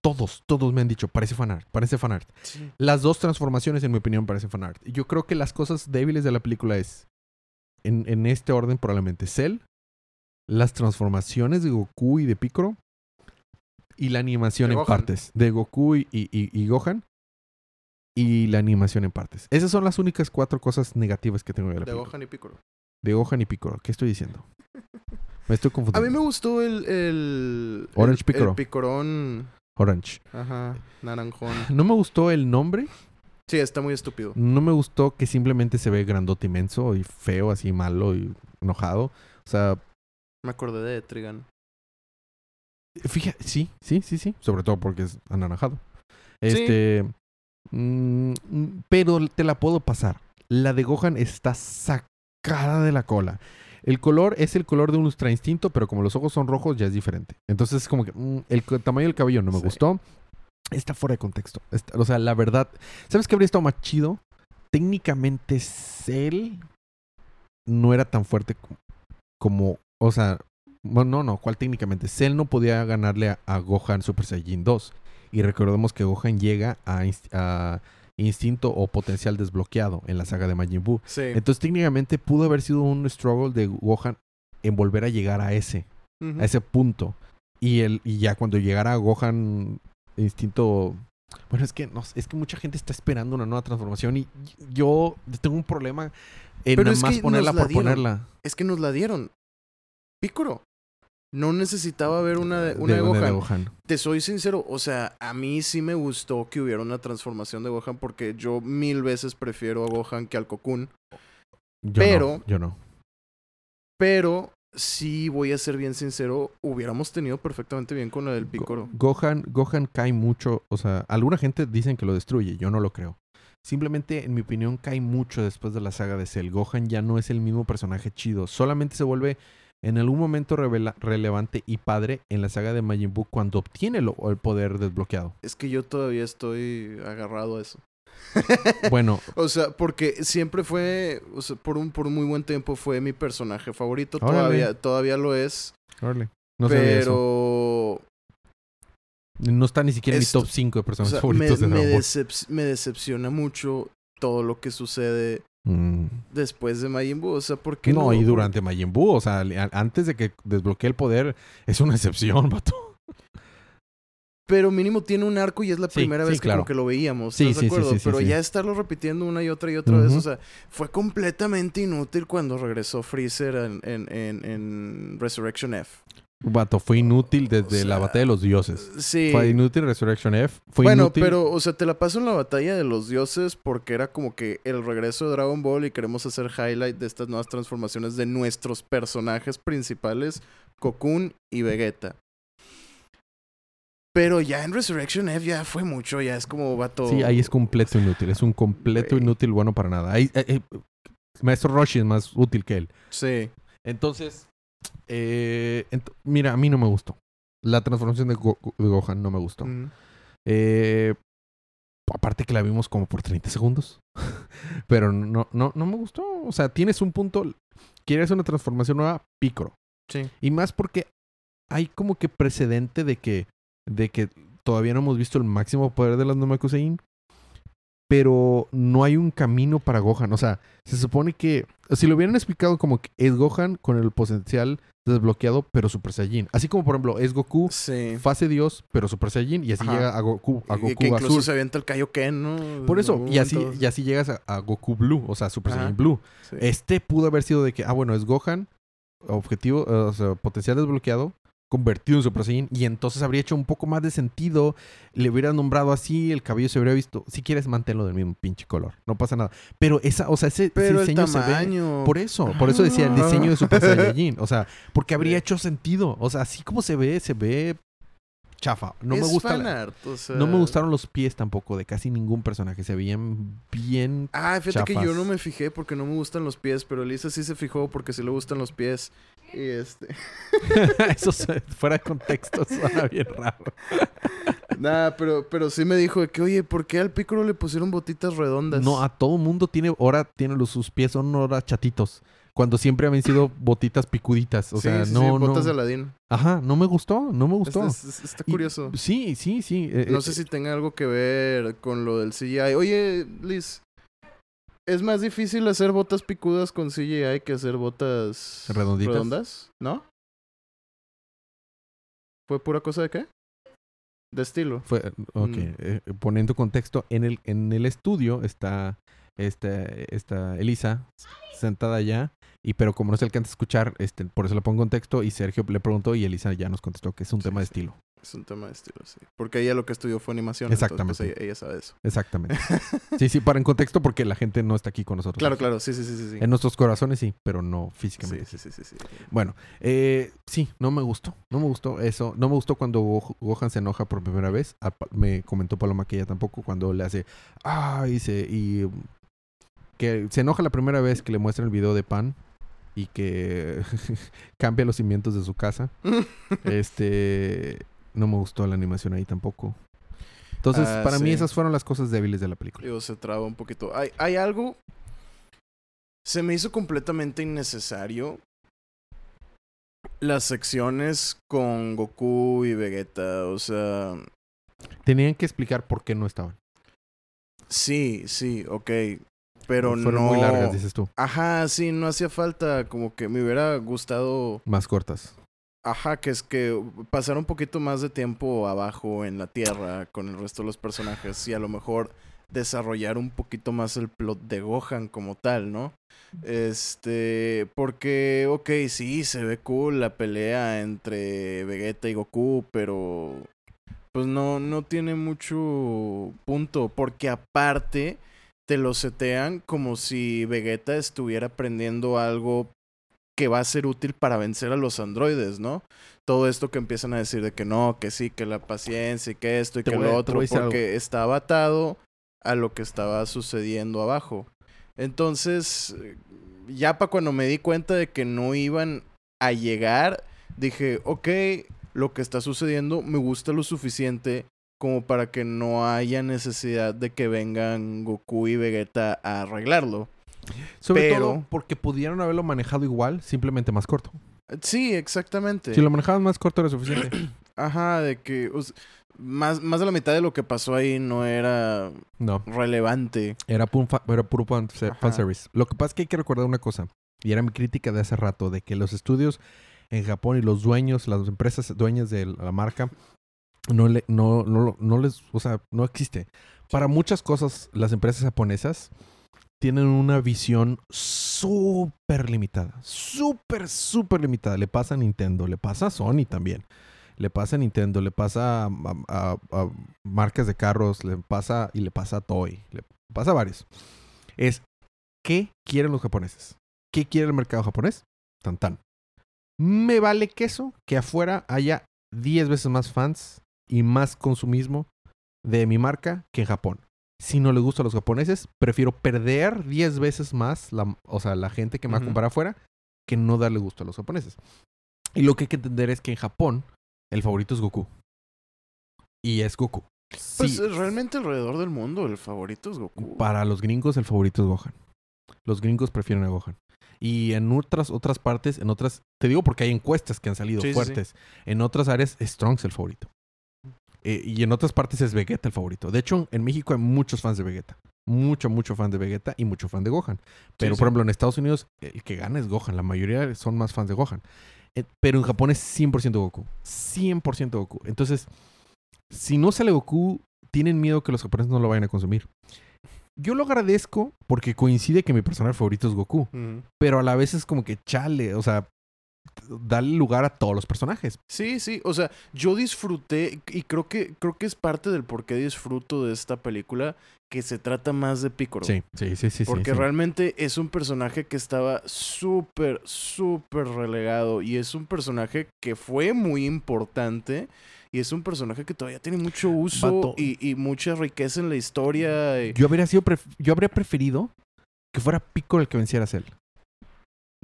Todos, todos me han dicho, parece fanart, parece fanart. Las dos transformaciones, en mi opinión, parecen fanart. Yo creo que las cosas débiles de la película es, en, en este orden probablemente, Cell, las transformaciones de Goku y de Piccolo, y la animación De en Gohan. partes. De Goku y, y- y- Gohan, y la animación en partes. Esas son las únicas cuatro cosas negativas que tengo de la De película. Gohan y Piccolo. De Gohan y Piccolo. ¿Qué estoy diciendo? Me estoy A confundiendo. mí me gustó el. el Orange el- Piccolo. El picorón. Orange. Ajá. Naranjón. No me gustó el nombre. Sí, está muy estúpido. No me gustó que simplemente se ve grandote inmenso y feo, así malo y enojado. O sea, Me acordé de Trigan. fíjate, sí, sí, sí, sí. Sobre todo porque es anaranjado. Este. mm, mm, pero te la puedo pasar. La de Gohan está sacada de la cola. El color es el color de un Ultra Instinto, pero como los ojos son rojos, ya es diferente. Entonces es como que mm, el tamaño del cabello no me Sí. gustó. Está fuera de contexto. Está- o sea, la verdad. ¿Sabes qué habría estado más chido? Técnicamente, Cell no era tan fuerte co- como. O sea, bueno, no, no, ¿cuál técnicamente? Cell no podía ganarle a, a Gohan Super Saiyajin 2. Y recordemos que Gohan llega a, inst- a instinto o potencial desbloqueado en la saga de Majin Buu. Sí. Entonces, técnicamente pudo haber sido un struggle de Gohan en volver a llegar a ese, a ese punto. Y, el, y ya cuando llegara Gohan instinto. Bueno, es que no, es que mucha gente está esperando una nueva transformación y yo tengo un problema en Pero nada más ponerla por dieron. ponerla. Es que nos la dieron. Piccolo. No necesitaba ver una de, una de, de Gohan. Gohan. Te soy sincero, o sea, a mí sí me gustó que hubiera una transformación de Gohan porque yo mil veces prefiero a Gohan que al Cocoon. Yo Pero- no, yo no. Pero sí voy a ser bien sincero, hubiéramos tenido perfectamente bien con la del Go- Piccolo. Gohan, Gohan cae mucho, o sea, alguna gente dicen que lo destruye, yo no lo creo. simplemente, en mi opinión, cae mucho después de la saga de Cell. Gohan ya no es el mismo personaje chido. Solamente se vuelve en algún momento revela- relevante y padre en la saga de Majin Buu cuando obtiene lo- el poder desbloqueado. Es que yo todavía estoy agarrado a eso. Bueno, O sea, porque siempre fue, o sea, por un, por un muy buen tiempo fue mi personaje favorito. Órale. Todavía, todavía lo es. órale, no pero No está ni siquiera en mi top 5 de o personajes sea, me, favoritos de me decep- me decepciona mucho todo lo que sucede Mm. después de Majin Buu. O sea, ¿por qué no? No, y durante Majin Buu, o sea, antes de que desbloquee el poder, es una excepción, vato. Pero mínimo tiene un arco y es la Sí, primera sí, vez que, claro. como que lo veíamos. Sí, ¿Estás sí, de sí, acuerdo? sí, sí, Pero sí. ya estarlo repitiendo una y otra y otra vez, o sea, fue completamente inútil cuando regresó Freezer en, en, en, en Resurrection F. Vato, fue inútil desde O la batalla de los dioses. Sí. Fue inútil Resurrection F. Fue bueno, inútil. pero, o sea, te la paso en la batalla de los dioses porque era como que el regreso de Dragon Ball y queremos hacer highlight de estas nuevas transformaciones de nuestros personajes principales, Cocoon y Vegeta. Pero ya en Resurrection F ya fue mucho, ya es como vato. Sí, ahí es completo inútil. Es un completo inútil bueno para nada. Ahí, eh, eh, Maestro Roshi es más útil que él. Sí. Entonces, eh, ent- mira, a mí no me gustó. La transformación de, Go- de Gohan no me gustó. Mm. Eh, aparte que la vimos como por 30 segundos. Pero no, no, no me gustó. O sea, tienes un punto. Quieres una transformación nueva, pícoro. Sí. Y más porque hay como que precedente de que, de que todavía no hemos visto el máximo poder de las Namekusein. Pero no hay un camino para Gohan. O sea, se supone que si lo hubieran explicado como que es Gohan con el potencial desbloqueado, pero Super Saiyajin. Así como, por ejemplo, es Goku, Sí. fase Dios, pero Super Saiyajin. Y así Ajá. llega a Goku, a Goku que incluso azul. se avienta el Kaioken, ¿no? Por eso, y así, y así llegas a, a Goku Blue, o sea, Super Ajá. Saiyan Blue. Sí. Este pudo haber sido de que, ah, bueno, es Gohan, objetivo, eh, o sea, potencial desbloqueado, convertido en Super Saiyan, y entonces habría hecho un poco más de sentido, le hubieras nombrado así, el cabello se habría visto, si quieres manténlo del mismo pinche color, no pasa nada. Pero esa, o sea, ese, ese Pero el diseño se ve... Por eso, por eso decía el diseño de Super Ah. Saiyajin, o sea, porque habría hecho sentido, o sea, así como se ve, se ve chafa. No me Es gusta la- fanart, o sea- no me gustaron los pies tampoco de casi ningún personaje. Se veían bien. Ah, fíjate que yo no me fijé porque no me gustan los pies, pero Elisa sí se fijó porque sí le gustan los pies. Y este. Eso se- fuera de contexto suena bien raro. Nada, pero, pero sí me dijo de que, oye, ¿por qué al Piccolo le pusieron botitas redondas? No, a todo mundo tiene. Ahora tiene los, sus pies son ahora chatitos. Cuando siempre habían sido botitas picuditas. O Sí, sea, sí, sí, no, botas no. de Aladín. Ajá, no me gustó. No me gustó. Está, está- está Y- curioso. Sí, sí, sí. eh, No eh, sé si tenga algo que ver con lo del CGI. Oye, Liz, ¿es más difícil hacer botas picudas con CGI que hacer botas ¿Redonditas? redondas? ¿No? ¿Fue pura cosa de qué? De estilo. Fue, ok, Mm. eh, poniendo contexto, en el, en el estudio está esta, esta Elisa sentada allá, y pero como no se alcanza a escuchar, este, por eso le pongo contexto, y Sergio le preguntó y Elisa ya nos contestó que es un Sí, tema de sí. estilo. Es un tema de estilo, sí. Porque ella lo que estudió fue animación. entonces, pues, Exactamente. ella, ella sabe eso. Exactamente. sí, sí, para en contexto porque la gente no está aquí con nosotros. Claro, claro. Sí, sí, sí, sí. sí. En nuestros corazones sí, pero no Sí, físicamente. sí, sí, sí, sí. Bueno, eh, sí, no me gustó. No me gustó eso. No me gustó cuando Go- Gohan se enoja por primera vez. Me comentó Paloma que ella tampoco cuando le hace. Ah, dice. Y. Que se enoja la primera vez que le muestran el video de Pan. Y que cambia los cimientos de su casa. Este. No me gustó la animación ahí tampoco. Entonces, Ah, para mí esas fueron las cosas débiles de la película. Digo, se traba un poquito. Hay, hay algo. Se me hizo completamente innecesario. Las secciones con Goku y Vegeta. O sea. Tenían que explicar por qué no estaban. Sí, sí, ok. Pero Fueron no. muy largas, dices tú. Ajá, sí, no hacía falta. Como que me hubiera gustado. Más cortas. Ajá, que es que pasar un poquito más de tiempo abajo en la Tierra con el resto de los personajes y a lo mejor desarrollar un poquito más el plot de Gohan como tal, ¿no? Este, porque, ok, sí, se ve cool la pelea entre Vegeta y Goku, pero pues no, no tiene mucho punto, porque aparte te lo setean como si Vegeta estuviera aprendiendo algo que va a ser útil para vencer a los androides, ¿no? Todo esto que empiezan a decir de que no, que sí, que la paciencia y que esto y Te que voy lo otro, porque estaba atado a lo que estaba sucediendo abajo. Entonces, ya para cuando me di cuenta de que no iban a llegar, dije, ok, lo que está sucediendo me gusta lo suficiente como para que no haya necesidad de que vengan Goku y Vegeta a arreglarlo. Sobre Pero- todo porque pudieron haberlo manejado igual, simplemente más corto. Sí, exactamente. Si lo manejaban más corto era suficiente. Ajá, de que o sea, más, más de la mitad de lo que pasó ahí no era No, relevante. era, puro era puro fanservice. Lo que pasa es que hay que recordar una cosa, y era mi crítica de hace rato, de que los estudios en Japón y los dueños, las empresas dueñas de la marca, no, le, no, no, no les, o sea, no existe. Para muchas cosas, las empresas japonesas tienen una visión súper limitada. Súper, súper limitada. Le pasa a Nintendo, le pasa a Sony también. Le pasa a Nintendo, le pasa a, marcas de carros, le pasa y le pasa a Toy, le pasa a varios. Es, ¿qué quieren los japoneses? ¿Qué quiere el mercado japonés? Tan tan. Me vale queso que afuera haya 10 veces más fans y más consumismo de mi marca que en Japón. Si no les gusta a los japoneses, prefiero perder 10 veces más, la, o sea, la gente que me va a comprar afuera, que no darle gusto a los japoneses. Y lo que hay que entender es que en Japón, el favorito es Goku. Y es Goku. Pues Sí, realmente alrededor del mundo el favorito es Goku. para los gringos, el favorito es Gohan. Los gringos prefieren a Gohan. Y en otras, otras partes, en otras, te digo porque hay encuestas que han salido Sí, sí, sí. fuertes. En otras áreas, es Trunks el favorito. Eh, y en otras partes es Vegeta el favorito. De hecho, en México hay muchos fans de Vegeta. Mucho, mucho fan de Vegeta y mucho fan de Gohan. Pero, sí. por ejemplo, en Estados Unidos, el que gana es Gohan. La mayoría son más fans de Gohan. Eh, pero en Japón es 100% Goku. 100% Goku. Entonces, si no sale Goku, tienen miedo que los japoneses no lo vayan a consumir. Yo lo agradezco porque coincide que mi personaje favorito es Goku. Pero a la vez es como que chale, o sea, darle lugar a todos los personajes. Sí, sí, o sea, yo disfruté y creo que creo que es parte del por qué disfruto de esta película que se trata más de Piccolo. Sí, sí, sí, sí. Porque sí, sí. realmente es un personaje que estaba súper, súper relegado y es un personaje que fue muy importante y es un personaje que todavía tiene mucho uso y, y mucha riqueza en la historia. y- Yo habría sido pref- yo habría preferido que fuera Piccolo el que venciera a Cell.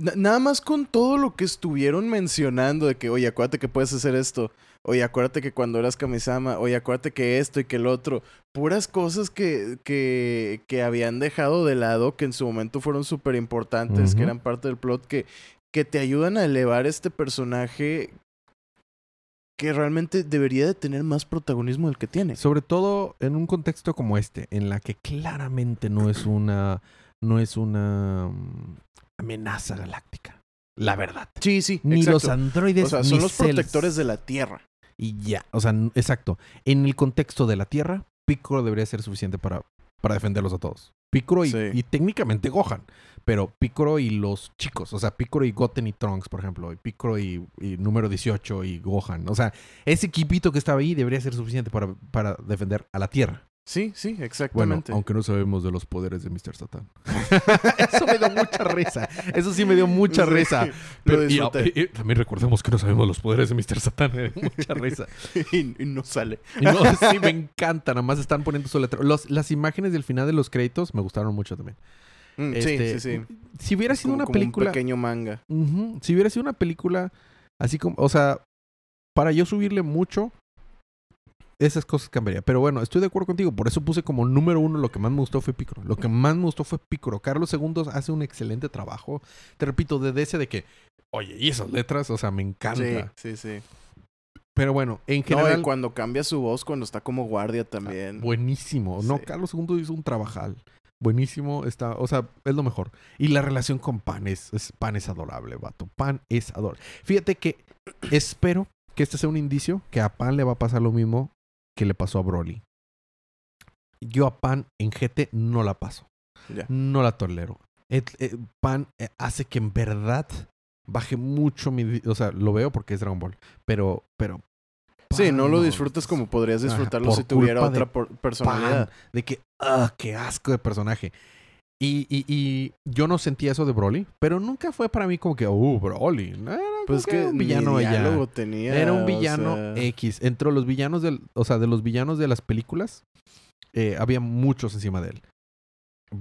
Na- nada más con todo lo que estuvieron mencionando de que, oye, acuérdate que puedes hacer esto. Oye, acuérdate que cuando eras Kamisama, oye, acuérdate que esto y que el otro. Puras cosas que, que, que habían dejado de lado, que en su momento fueron súper importantes, que eran parte del plot, que, que te ayudan a elevar este personaje que realmente debería de tener más protagonismo del que tiene. Sobre todo en un contexto como este, en la que claramente no es una no es una mm, amenaza galáctica. La verdad. Sí, sí, Ni exacto. los androides O sea, son ni los Cells. protectores de la Tierra. Y ya, o sea, exacto. En el contexto de la Tierra, Piccolo debería ser suficiente para, para defenderlos a todos. Piccolo y, Sí. y técnicamente Gohan, pero Piccolo y los chicos, o sea, Piccolo y Goten y Trunks, por ejemplo, y Piccolo y, y número 18 y Gohan. O sea, ese equipito que estaba ahí debería ser suficiente para, para defender a la Tierra. Sí, sí, Bueno, exactamente. aunque no sabemos de los poderes de Mr. Satan. Eso me dio mucha risa. Eso sí me dio mucha Sí, risa. Pero- y- disfruté. y- y también recordemos que no sabemos los poderes de Mr. Satan. Me dio mucha risa. y, no sale. Y no, sí, me encanta. Nada más están poniendo su letra. Los- las imágenes del final de los créditos me gustaron mucho también. Mm, Este, sí, sí, sí. Si hubiera sido Como- una como película. Un pequeño manga. Si hubiera sido una película así como. O sea, para yo subirle mucho, esas cosas cambiaría. Pero bueno, estoy de acuerdo contigo. Por eso puse como número uno lo que más me gustó fue Piccolo. Lo que más me gustó fue Piccolo. Carlos II hace un excelente trabajo. Te repito, desde ese de que. Oye, y esas letras, o sea, me encanta. Sí, sí, sí. Pero bueno, en No, general. y cuando cambia su voz, cuando está como guardia también. Buenísimo. No. Carlos II hizo un trabajal. Buenísimo. Está, o sea, es lo mejor. Y la relación con Pan es, es- Pan es adorable, vato. Pan es adorable. Fíjate que espero que este sea un indicio que a Pan le va a pasar lo mismo que le pasó a Broly. Yo a Pan en GT no la paso. No la tolero. Et- eh, Pan eh, hace que en verdad baje mucho mi... O sea, lo veo porque es Dragon Ball. Pero, pero... Sí, no lo disfrutas como podrías disfrutarlo si tuviera otra personalidad. Pan, de que, ah, qué asco de personaje. Y, y, y yo no sentía eso de Broly, pero nunca fue para mí como que, uh, Broly. Era Pues que un villano allá. tenía. Era un o villano sea, X. Entre los villanos del, o sea, de los villanos de las películas, eh, había muchos encima de él.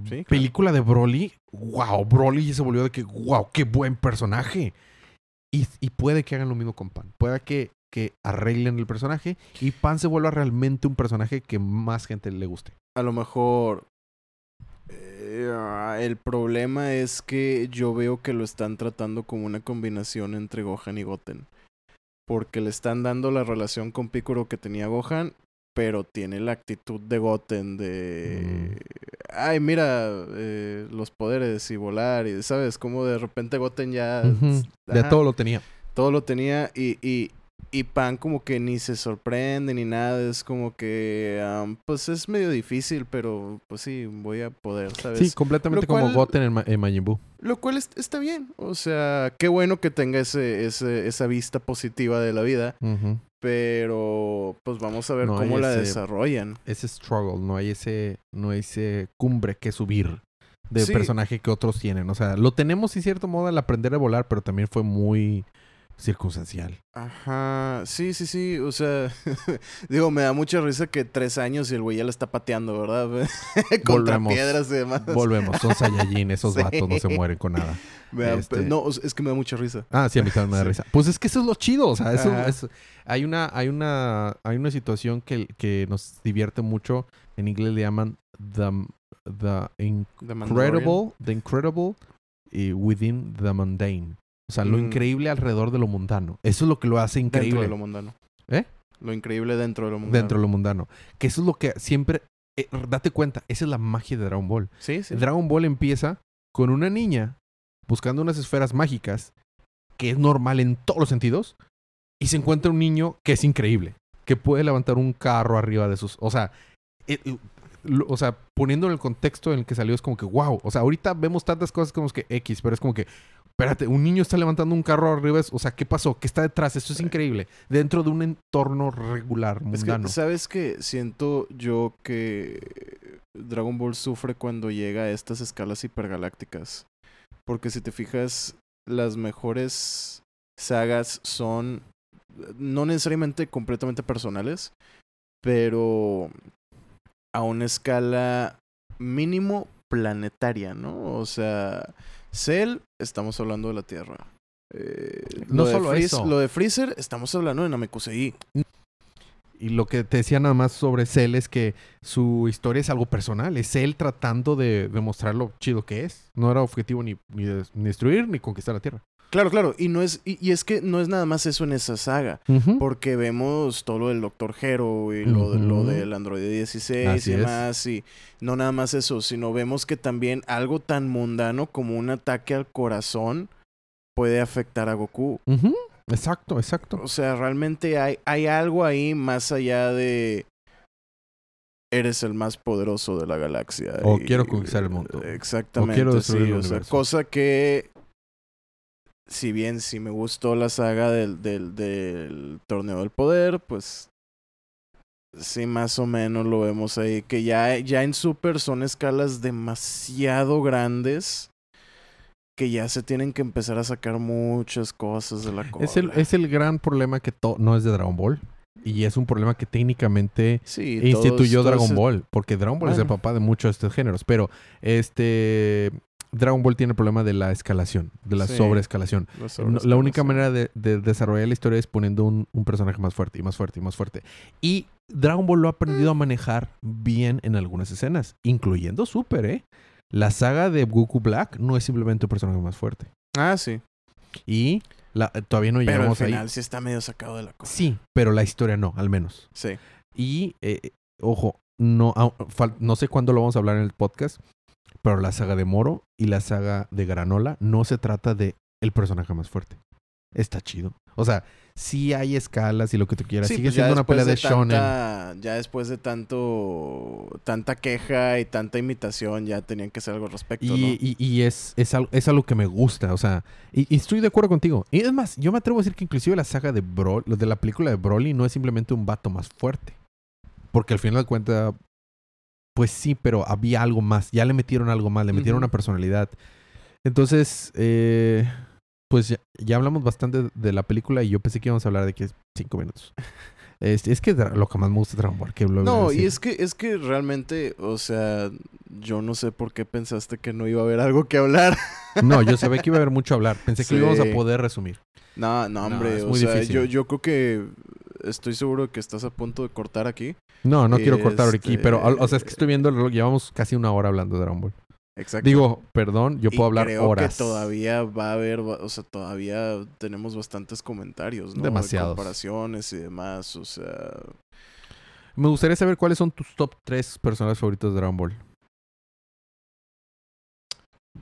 Sí, claro. Película de Broly, wow, Broly se volvió de que, wow, qué buen personaje. Y, y puede que hagan lo mismo con Pan. Puede que, que arreglen el personaje y Pan se vuelva realmente un personaje que más gente le guste. A lo mejor el problema es que yo veo que lo están tratando como una combinación entre Gohan y Goten. Porque le están dando la relación con Piccolo que tenía Gohan, pero tiene la actitud de Goten de... Ay, mira, eh, los poderes y volar y, ¿sabes? Como de repente Goten ya... Ujú, De ajá, todo lo tenía. todo lo tenía y, y, y Pan como que ni se sorprende ni nada, es como que pues es medio difícil, pero pues sí, voy a poder, ¿sabes? Sí, completamente como Goten en, Ma- en Majin Buu. Lo cual es- está bien, o sea, qué bueno que tenga ese, ese, esa vista positiva de la vida, pero pues vamos a ver No cómo la ese- desarrollan. Ese struggle, no hay ese, no hay ese cumbre que subir de Sí. personaje que otros tienen. O sea, lo tenemos en cierto modo al aprender a volar, pero también fue muy circunstancial. Ajá, sí, sí, sí, o sea, digo, me da mucha risa que tres años y el güey ya la está pateando, ¿verdad? Contra Volvemos. piedras y demás. Volvemos, son Saiyajin, esos Sí. vatos no se mueren con nada. Da- Este- No, es que me da mucha risa. Ah, sí, a mí también me da Sí. risa. Pues es que eso es lo chido, o sea, eso es- hay una, hay una, hay una situación que, que nos divierte mucho. En inglés le llaman the, the The incredible, the incredible y within the mundane. O sea, lo Mm. increíble alrededor de lo mundano. Eso es lo que lo hace Dentro increíble. de lo mundano. ¿Eh? Lo increíble dentro de lo mundano. Dentro de lo mundano. Que eso es lo que siempre... eh, date cuenta, esa es la magia de Dragon Ball. Sí, sí. Dragon Ball empieza con una niña buscando unas esferas mágicas, que es normal en todos los sentidos, y se encuentra un niño que es increíble, que puede levantar un carro arriba de sus... O sea, eh, eh, o sea, poniendo en el contexto en el que salió es como que, wow, o sea, ahorita vemos tantas cosas como que X, pero es como que, espérate, un niño está levantando un carro arriba, o sea, ¿qué pasó? ¿Qué está detrás? Esto es increíble. Dentro de un entorno regular, Es que, mundano. ¿sabes qué? Siento yo que Dragon Ball sufre cuando llega a estas escalas hipergalácticas. Porque si te fijas, las mejores sagas son no necesariamente completamente personales, pero a una escala mínimo planetaria, ¿no? O sea, Cell, estamos hablando de la Tierra. Eh, No solo Freez- eso. Lo de Freezer, estamos hablando de Namekusei. Y lo que te decía nada más sobre Cell es que su historia es algo personal. Es él tratando de demostrar lo chido que es. No era objetivo ni, ni, ni destruir ni conquistar la Tierra. Claro, claro. Y no es, y, y es que no es nada más eso en esa saga. Porque vemos todo lo del Doctor Hero y lo, de- lo del Android 16 Así y demás. Y no nada más eso, sino vemos que también algo tan mundano como un ataque al corazón puede afectar a Goku. Exacto, exacto. O sea, realmente hay, hay algo ahí más allá de eres el más poderoso de la galaxia. O y- quiero conquistar el mundo. Exactamente. O quiero destruir sí, el o sea, cosa que, si bien sí me gustó la saga del, del, del torneo del poder, pues sí más o menos lo vemos ahí. Que ya, ya en Super son escalas demasiado grandes. Que ya se tienen que empezar a sacar muchas cosas de la cola. Es el, es el gran problema que no es de Dragon Ball. Y es un problema que técnicamente Sí, instituyó todos- Dragon todos- Ball. Porque Dragon Ball es el papá de muchos de estos géneros. Pero este Dragon Ball tiene el problema de la escalación, de la Sí. sobreescalación. la única manera de, de desarrollar la historia es poniendo un, un personaje más fuerte y más fuerte y más fuerte. Y Dragon Ball lo ha aprendido a manejar bien en algunas escenas, incluyendo Super, ¿eh? La saga de Goku Black no es simplemente un personaje más fuerte. Ah, sí. Y la- todavía no Pero al llegamos ahí. final sí está medio sacado de la cosa. Sí, pero la historia no, al menos. Sí. Y, eh, ojo, no, no sé cuándo lo vamos a hablar en el podcast, pero la saga de Moro y la saga de Granola no se trata de el personaje más fuerte. Está chido. O sea, sí hay escalas y lo que tú quieras. Sí, Sigue pues siendo una pelea de, shonen. tanta- ya después de tanto tanta queja y tanta imitación, ya tenían que hacer algo al respecto, Y, ¿no? y- y es, es, algo, es algo que me gusta, o sea, y, y estoy de acuerdo contigo. Y es más, yo me atrevo a decir que inclusive la saga de Bro, lo de la película de Broly no es simplemente un vato más fuerte. Porque al final de cuentas, pues sí, pero había algo más. Ya le metieron algo más, le metieron una personalidad. Entonces, eh, pues ya, ya hablamos bastante de la película y yo pensé que íbamos a hablar de que cinco minutos. Este, es que lo que más me gusta de Dragon Ball. Que lo No, y es que, es que realmente, o sea, yo no sé por qué pensaste que no iba a haber algo que hablar. No, yo sabía que iba a haber mucho a hablar. Pensé que lo íbamos a poder resumir. No, no, hombre, es o sea, yo, yo creo que estoy seguro de que estás a punto de cortar aquí. No, no quiero cortar aquí, Este- pero, o sea, es que estoy viendo el reloj. Llevamos casi una hora hablando de Dragon Ball. Exacto. Digo, perdón, yo Y puedo hablar creo horas. que todavía va a haber, o sea, todavía tenemos bastantes comentarios, ¿no? De Demasiados. comparaciones y demás, o sea, Me gustaría saber cuáles son tus top 3 personajes favoritos de Dragon Ball.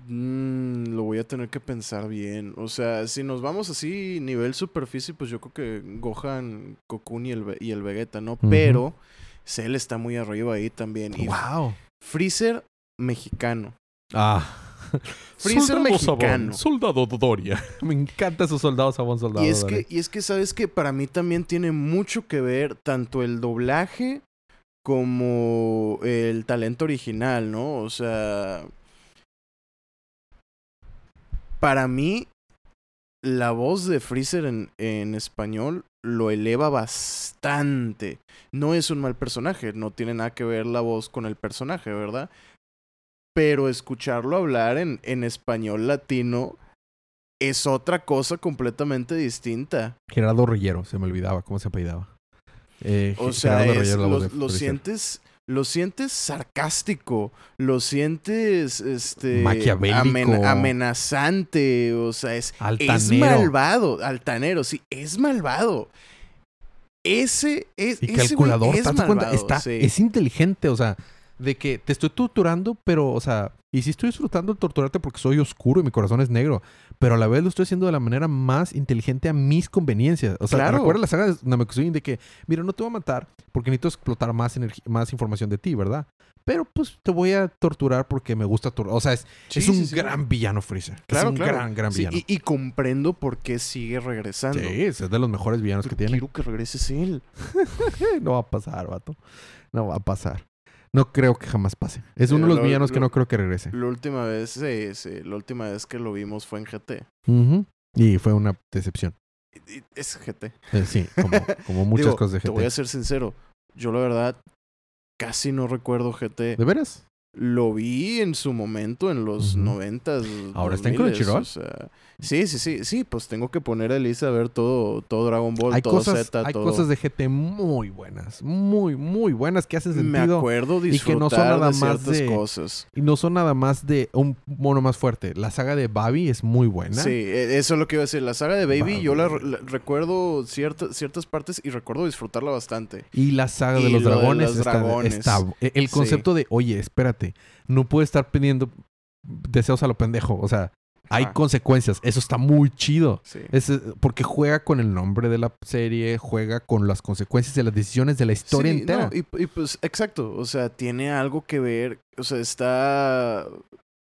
Mm, lo voy a tener que pensar bien. O sea, si nos vamos así nivel superficie, pues yo creo que Gohan, Cocoon y el, y el Vegeta, ¿no? Pero Cell está muy arriba ahí también. Y ¡Wow! Freezer mexicano. Ah. Freezer Soldado mexicano. Sabón, soldado Dodoria. Me encanta su soldado Sabón, soldado Y es, Dodoria. que, y es que, ¿sabes que Para mí también tiene mucho que ver tanto el doblaje como el talento original, ¿no? O sea, para mí, la voz de Freezer en, en español lo eleva bastante. No es un mal personaje, no tiene nada que ver la voz con el personaje, ¿verdad? Pero escucharlo hablar en, en español latino es otra cosa completamente distinta. Gerardo Reyero, se me olvidaba cómo se apellidaba. Eh, O sea, es- lo, sientes, lo sientes sarcástico, lo sientes este Maquiavélico. amen- amenazante, o sea, es, es malvado, altanero, sí, es malvado. Ese es Y ese calculador, es sí. Es inteligente, o sea, de que te estoy torturando, pero, o sea, y sí estoy disfrutando de torturarte porque soy oscuro y mi corazón es negro, pero a la vez lo estoy haciendo de la manera más inteligente a mis conveniencias. O sea, Claro. recuerda la saga de Namekusei de que, mira, no te voy a matar porque necesito explotar más, más información de ti, ¿verdad? Pero pues te voy a torturar porque me gusta torturar. O sea, es, Sí, es un sí, sí. gran villano Freezer. Claro, es un claro. gran, gran villano. y, y comprendo por qué sigue regresando. Sí, es de los mejores villanos que tiene. Quiero que regreses él. no va a pasar, vato. No va a pasar. No creo que jamás pase. Es uno de los Lo- villanos que no creo que regrese. La última vez, sí, sí, la última vez que lo vimos fue en GT. Y fue una decepción. Y- y Es GT. Eh, sí, como, como muchas Digo, cosas de Te voy a GT. ser sincero. Yo la verdad casi no recuerdo GT. ¿De veras? Lo vi en su momento en los noventas. ¿Ahora está en 2000s, Crunchyroll? O sea, sí, sí, sí, sí. Pues tengo que poner a Elisa a ver todo, todo Dragon Ball, Hay, todo cosas, Z, hay todo. cosas de GT muy buenas. Muy, muy buenas que hacen Me sentido. acuerdo que disfrutar no son nada de más de- cosas. Y no son nada más de un mono más fuerte. La saga de Babi es muy buena. Sí, e- eso es lo que iba a decir. La saga de Baby, yo la, recuerdo cierta- ciertas partes y recuerdo disfrutarla bastante. Y la saga de Y los de dragones, está, e, El Sí. concepto de, oye, espérate, no puedes estar pidiendo deseos a lo pendejo. O sea, hay consecuencias. Eso está muy chido. Sí. Es, eh, porque juega con el nombre de la serie, juega con las consecuencias de las decisiones de la historia Sí, entera. no, y, y pues, exacto. O sea, tiene algo que ver. O sea, está.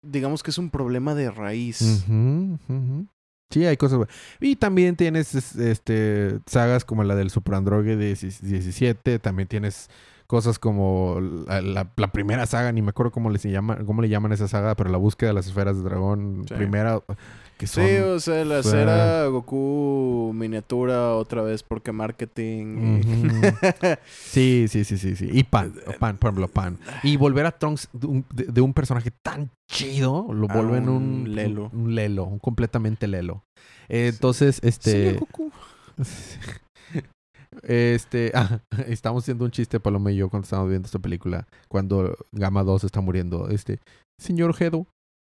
Digamos que es un problema de raíz. Sí, hay cosas. Y también tienes es- este sagas como la del Super Android 17. También tienes cosas como la, la- la primera saga, ni me acuerdo cómo le, se llama, cómo le llaman esa saga, pero la búsqueda de las esferas de dragón Sí. primera, que son... Sí, o sea, la cera Goku miniatura otra vez porque marketing. Sí, sí, sí, sí, sí. Y Pan, Pan, por ejemplo, Pan. Y volver a Trunks de un, de- de un personaje tan chido, lo vuelven un, un lelo. Un, un lelo, un completamente lelo. Eh, Entonces, este... Señor Goku. Este, ah, estamos haciendo un chiste, Paloma y yo, cuando estábamos viendo esta película, cuando Gamma 2 está muriendo. Este, señor Hedo,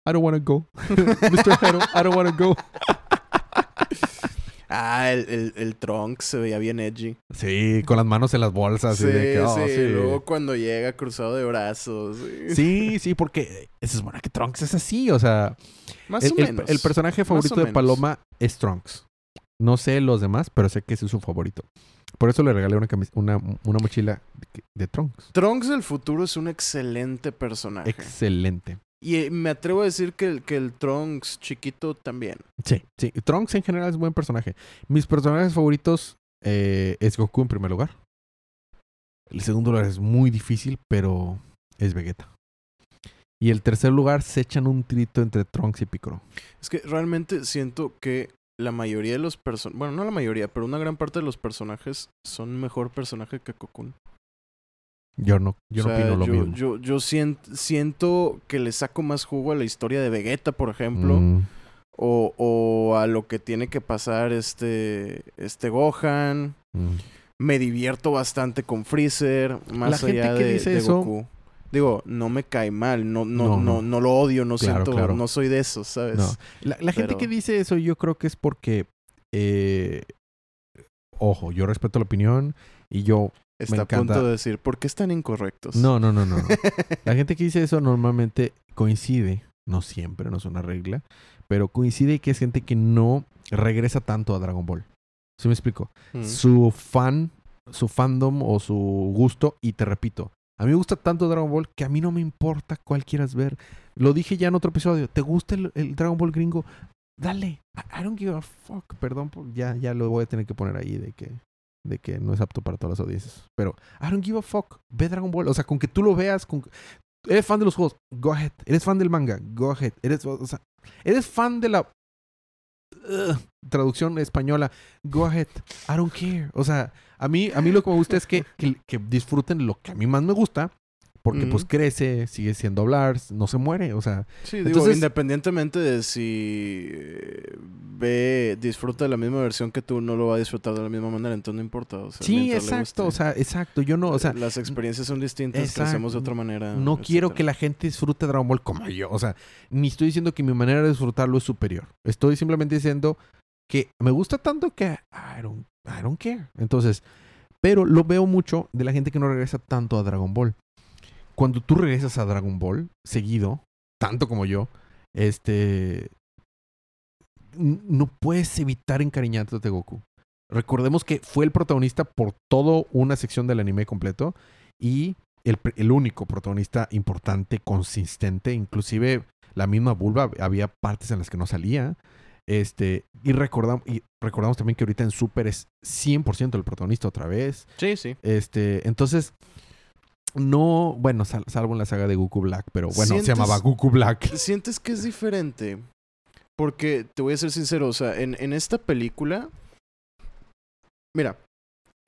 I don't wanna go. Mr. Hedo, I don't wanna go. Ah, el, el, el Trunks se veía bien edgy. Sí, con las manos en las bolsas. Sí, y de que, oh, sí, sí. Luego cuando llega cruzado de brazos. Sí. Sí, sí, porque se supone que Trunks es así, o sea, Más el, o menos. el personaje favorito de. Paloma es Trunks. No sé los demás, pero sé que ese es su favorito. Por eso le regalé una, una, una mochila de, de Trunks. Trunks del futuro es un excelente personaje. Excelente. y eh, me atrevo a decir que el, que el Trunks chiquito también. Sí, sí. Trunks en general es buen personaje. Mis personajes favoritos eh, es Goku en primer lugar. El segundo lugar es muy difícil, pero es Vegeta. Y el tercer lugar se echan un trito entre Trunks y Piccolo. Es que realmente siento que la mayoría de los personajes, bueno, no la mayoría, pero una gran parte de los personajes son mejor personaje que Cocoon. Yo no, yo O no opino lo yo, mismo. Yo, yo sien- siento que le saco más jugo a la historia de Vegeta, por ejemplo, Mm, o, o a lo que tiene que pasar este, este Gohan. mm. Me divierto bastante con Freezer, más La gente allá que de, dice de eso- Goku. Digo, no me cae mal, no, no, No, no, lo odio, no Claro, siento, claro. no soy de esos, ¿sabes? No. La, la gente que dice eso, yo creo que es porque. eh, ojo, yo respeto la opinión y yo. Está a encanta. punto de decir, ¿por qué están incorrectos? No, no, no, no. no. La gente que dice eso normalmente coincide, no siempre, no es una regla, pero coincide que es gente que no regresa tanto a Dragon Ball. ¿Sí me explico? Mm. Su fan, su fandom o su gusto, y te repito, a mí me gusta tanto Dragon Ball que a mí no me importa cuál quieras ver. Lo dije ya en otro episodio, ¿te gusta el, Dragon Ball gringo? Dale, I, I don't give a fuck, perdón, ya, ya lo voy a tener que poner ahí de que, de que no es apto para todas las audiencias. Pero I don't give a fuck, ve Dragon Ball, o sea, con que tú lo veas, con, eres fan de los juegos, go ahead, eres fan del manga, go ahead, eres, o sea, eres fan de la Traducción española, go ahead, I don't care. O sea, a mí, a mí lo que me gusta es que, que disfruten lo que a mí más me gusta, porque pues crece, sigue siendo hablar, no se muere, o sea, Sí, digo, Entonces- independientemente de si eh, ve, disfruta de la misma versión que tú, no lo va a disfrutar de la misma manera, entonces no importa. O sea, sí, exacto, o sea, exacto, yo no, o sea, las experiencias son distintas, exacto. crecemos de otra manera. no quiero que la gente disfrute Dragon Ball como yo, o sea, ni estoy diciendo que mi manera de disfrutarlo es superior, estoy simplemente diciendo que me gusta tanto que I don't, I don't care. Entonces, pero lo veo mucho de la gente que no regresa tanto a Dragon Ball. Cuando tú regresas a Dragon Ball seguido, tanto como yo, este no puedes evitar encariñarte de Goku. Recordemos que fue el protagonista por toda una sección del anime completo y el, el único protagonista importante, consistente, inclusive la misma vulva, había partes en las que no salía. Este, y recordamos, y recordamos también que ahorita en Super es 100% el protagonista otra vez. Sí, sí. Este, entonces, no, bueno, sal- salvo en la saga de Goku Black, pero bueno, se ¿Sientes- llamaba Goku Black. ¿Sientes que es diferente? Porque te voy a ser sincero, o sea, en, en esta película. Mira,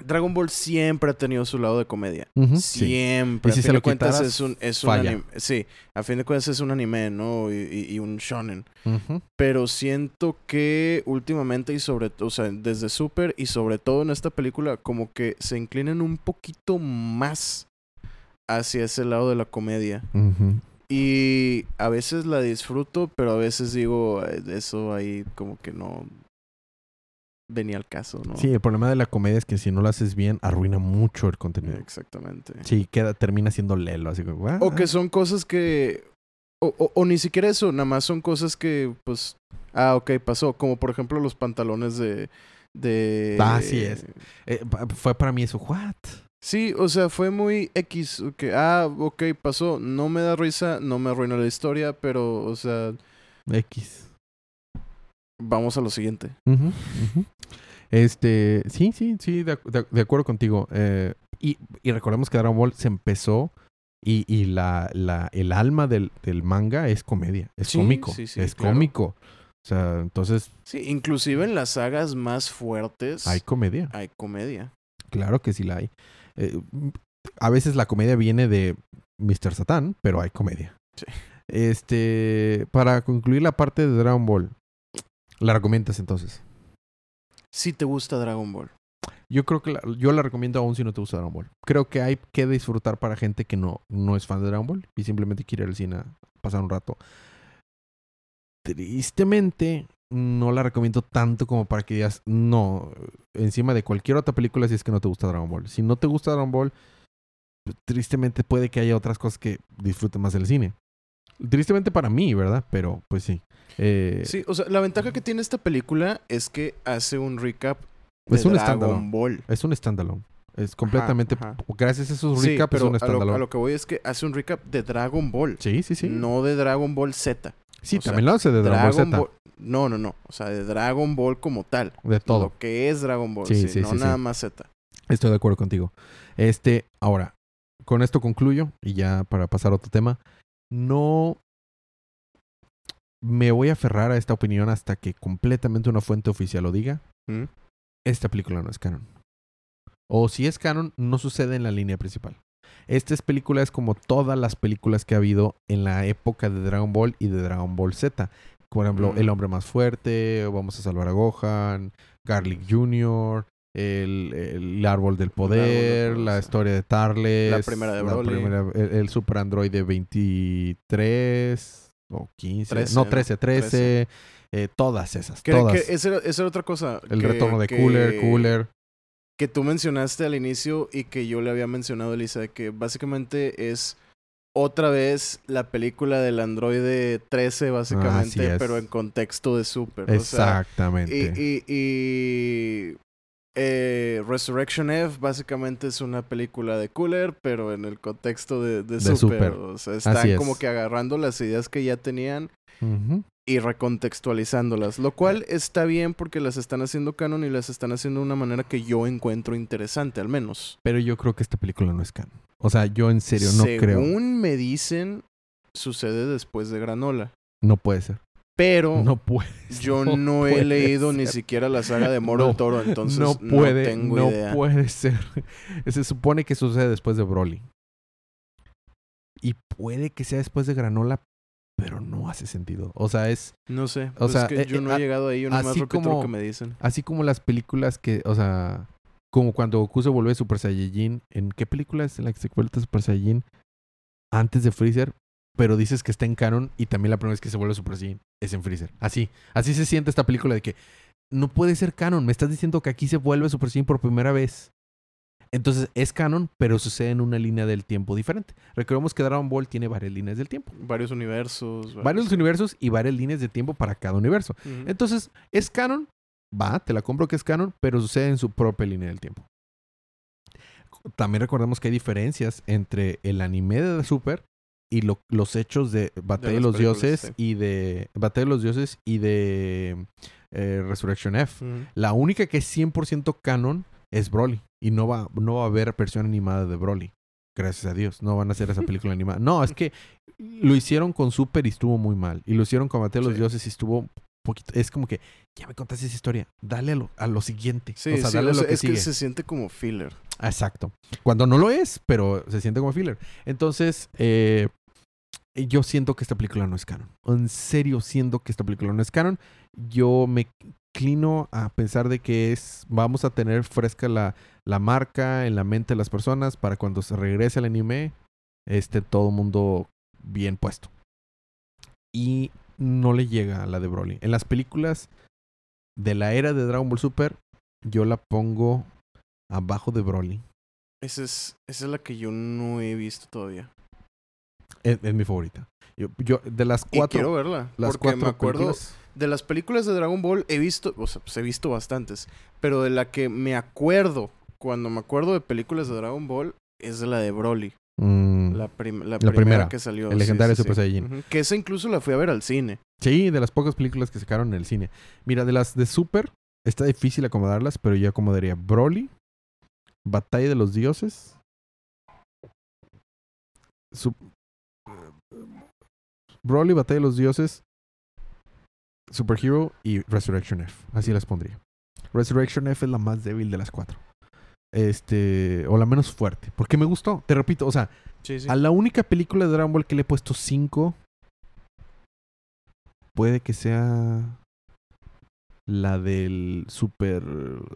Dragon Ball siempre ha tenido su lado de comedia. Siempre. Y si a se fin lo de cuentas quitaras, es un, es un anime. Sí, a fin de cuentas es un anime, ¿no? Y, y- y un shonen. Pero siento que últimamente y sobre todo, o sea, desde Super y sobre todo en esta película, como que se inclinan un poquito más hacia ese lado de la comedia. Y a veces la disfruto, pero a veces digo, "Eh, eso ahí como que no venía al caso, ¿no? Sí, el problema de la comedia es que si no lo haces bien, arruina mucho el contenido. Exactamente. Sí, queda, termina siendo lelo, así como, "Ah, O que son cosas que... O, o, o ni siquiera eso, nada más son cosas que, pues... Ah, ok, pasó. Como por ejemplo los pantalones de... de Ah, así es. eh, fue para mí eso, what? Sí, o sea, fue muy X. ok, ah, ok, pasó. No me da risa, no me arruina la historia, pero, o sea, X. vamos a lo siguiente. Este, sí, sí, sí, de, ac- de- de acuerdo contigo. Eh, y, y recordemos que Dragon Ball se empezó y, y la, la, el alma del, del manga es comedia, es Sí, cómico, sí, sí, es claro. cómico. O sea, entonces Sí, inclusive en las sagas más fuertes hay comedia. hay comedia. Claro que sí la hay. Eh, a veces la comedia viene de Mr. Satan, pero hay comedia. Sí. Este, para concluir la parte de Dragon Ball, ¿la recomiendas entonces? Si te gusta Dragon Ball. Yo creo que la- yo la recomiendo aún si no te gusta Dragon Ball. Creo que hay que disfrutar para gente que no, no es fan de Dragon Ball y simplemente quiere ir al cine a pasar un rato. Tristemente, no la recomiendo tanto como para que digas, no, encima de cualquier otra película si es que no te gusta Dragon Ball. Si no te gusta Dragon Ball, pues, tristemente puede que haya otras cosas que disfruten más del cine. Tristemente para mí, ¿verdad? Pero pues sí. Eh, Sí, o sea, la ventaja que tiene esta película es que hace un recap de es un Dragon standalone. Ball. Es un standalone. Es completamente. ajá. Gracias a esos Sí, recaps pero es un a lo, standalone. a lo que voy es que hace un recap de Dragon Ball. Sí, sí, sí. No de Dragon Ball Z. sí, o sea, también lo hace de Dragon, Ball Z. Ball- No, no, no. O sea, de Dragon Ball como tal. De todo. Lo que es Dragon Ball. Sí, Sí, sí, no sí, nada más Z. Estoy de acuerdo contigo. Este, ahora, con esto concluyo y ya para pasar a otro tema. No. me voy a aferrar a esta opinión hasta que completamente una fuente oficial lo diga. ¿Mm? Esta película no es canon. O si es canon, no sucede en la línea principal. Esta es película es como todas las películas que ha habido en la época de Dragon Ball y de Dragon Ball Z. Por ejemplo, Mm. El Hombre Más Fuerte, Vamos a Salvar a Gohan, Garlic Jr., el, el Árbol del Poder, la historia de Tarles. La primera de Broly. primera- el, el Super Android de 23 o 15. 13, no, ¿no? 13, 13. eh, todas esas, todas. que esa, era, esa era otra cosa. el que- retorno de que- Cooler, Cooler. Que tú mencionaste al inicio y que yo le había mencionado, Elisa, que básicamente es otra vez la película del androide 13, básicamente, pero en contexto de Super. O sea, Exactamente. y, y, y eh, Resurrection F básicamente es una película de Cooler, pero en el contexto de, de, De Super. Super. O sea, están es. como que agarrando las ideas que ya tenían Ujú. Y recontextualizándolas, lo cual está bien porque las están haciendo canon y las están haciendo de una manera que yo encuentro interesante, al menos. Pero yo creo que esta película no es canon. O sea, yo en serio no Según creo. me dicen, sucede después de Granola. No puede ser. Pero No puede yo no no, he leído ni siquiera la saga de Moro No, Toro, entonces no no, puede, tengo no idea. puede ser. Se supone que sucede después de Broly. Y puede que sea después de Granola, pero no hace sentido. O sea, es No sé, O pues sea, es que eh, yo no eh, he llegado ahí, yo nomás así repito como- lo que me dicen. así como las películas que, o sea, como cuando Goku se vuelve Super Saiyajin. ¿En qué película es en la que se vuelve Super Saiyajin? Antes de Freezer. Pero dices que está en canon y también la primera vez que se vuelve Super Saiyajin es en Freezer. Así, así se siente esta película de que no puede ser canon. Me estás diciendo que aquí se vuelve Super Saiyajin por primera vez. Entonces es canon, pero sucede en una línea del tiempo diferente. Recordemos que Dragon Ball tiene varias líneas del tiempo. Varios universos. Varios universos y varias líneas de tiempo para cada universo. Entonces, es canon, va, te la compro que es canon, pero sucede en su propia línea del tiempo. También recordemos que hay diferencias entre el anime de Super y lo- los hechos de Batalla de, los Dioses sí. y de Batalla de los Dioses y de eh, Resurrection F. La única que es 100% canon es Broly y no va, no va a haber versión animada de Broly. Gracias a Dios, no van a hacer esa película animada. No, es que lo hicieron con Super y estuvo muy mal. Y lo hicieron con Batalla de los Sí. Dioses y estuvo poquito. Es como que, ya me contaste esa historia, dale a lo, a lo siguiente. Sí, o sea, sí, dale o a lo que es sigue. que se siente como filler. Exacto. Cuando no lo es, pero se siente como filler. Entonces, eh, yo siento que esta película no es canon. En serio, siento que esta película no es canon. Yo me inclino a pensar de que es, vamos a tener fresca la, la marca en la mente de las personas para cuando se regrese al anime, esté todo el mundo bien puesto. Y no le llega a la de Broly. En las películas de la era de Dragon Ball Super, yo la pongo abajo de Broly. Esa es, esa es la que yo no he visto todavía. Es, es mi favorita. Yo, yo- de las Y cuatro, quiero verla. las porque cuatro me acuerdo películas, de las películas de Dragon Ball he visto, o sea, pues he visto bastantes, pero de la que me acuerdo cuando me acuerdo de películas de Dragon Ball es de la de Broly, mm, la, prim- la, La primera, primera, que salió. el legendario Super Saiyajin. Ujú, Que esa incluso la fui a ver al cine. sí, de las pocas películas que sacaron en el cine. Mira, de las de Super, está difícil acomodarlas, pero yo acomodaría Broly, Batalla de los Dioses, Broly, Batalla de los Dioses, Superhero y Resurrection F. Así las pondría. Resurrection F es la más débil de las cuatro. Este, o la menos fuerte. Porque me gustó. Te repito, o sea, Sí, sí. a la única película de Dragon Ball que le he puesto 5 puede que sea la del Super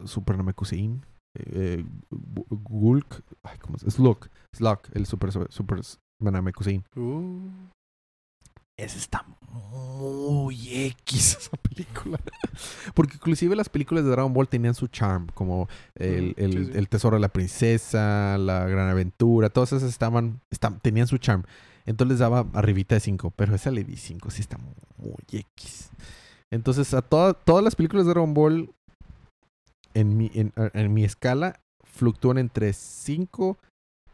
Super Namekusein. Eh, Gu- Gulk, ay, ¿cómo es? Slug, Slug, el Super Super Namekusein. Uh, Esa está muy X esa película. Porque inclusive las películas de Dragon Ball tenían su charm, como el, el- sí, sí. el Tesoro de la Princesa, la Gran Aventura, todas esas estaban, estaban- tenían su charm. Entonces les daba arribita de 5, pero esa le di 5, sí está muy X. Entonces a toda- todas las películas de Dragon Ball en mi, en, en mi escala fluctúan entre 5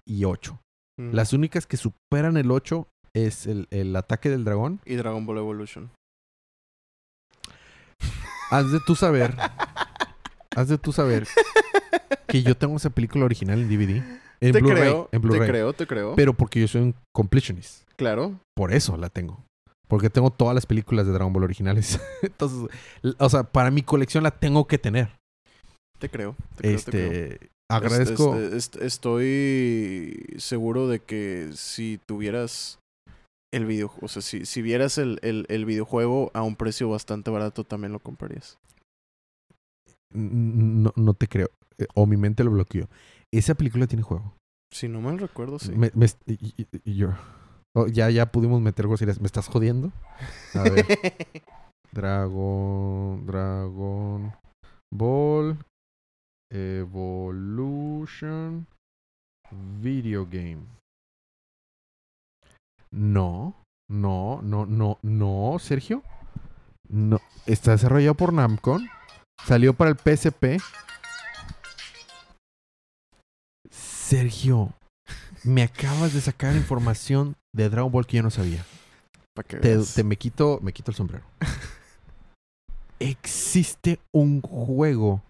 y 8. mm. Las únicas que superan el 8 es el, el ataque del dragón. Y Dragon Ball Evolution. Has de tú saber. has de tú saber que yo tengo esa película original en DVD. En te Blu-ray. creo, En te creo, te creo. Pero porque yo soy un completionist. claro. Por eso la tengo. Porque tengo todas las películas de Dragon Ball originales. Entonces, o sea, para mi colección la tengo que tener. Te creo. Te creo, te creo. Este, agradezco. Este, este, estoy seguro de que si tuvieras el video, o sea, si, si vieras el, el, el videojuego a un precio bastante barato, también lo comprarías. No, no te creo. Eh, O mi mente lo bloqueó. Esa película tiene juego. Si no mal recuerdo, sí. Me- me est- y- y- y yo. Oh, ya, ya pudimos meter groserías. ¿Me estás jodiendo? A ver. Dragon. Dragon Ball Evolution Video Game. No, no, no, no, no, Sergio. No. Está desarrollado por Namco. Salió para el PSP. Sergio, me acabas de sacar información de Dragon Ball que yo no sabía. Que Te, me quito, me quito el sombrero. Existe un juego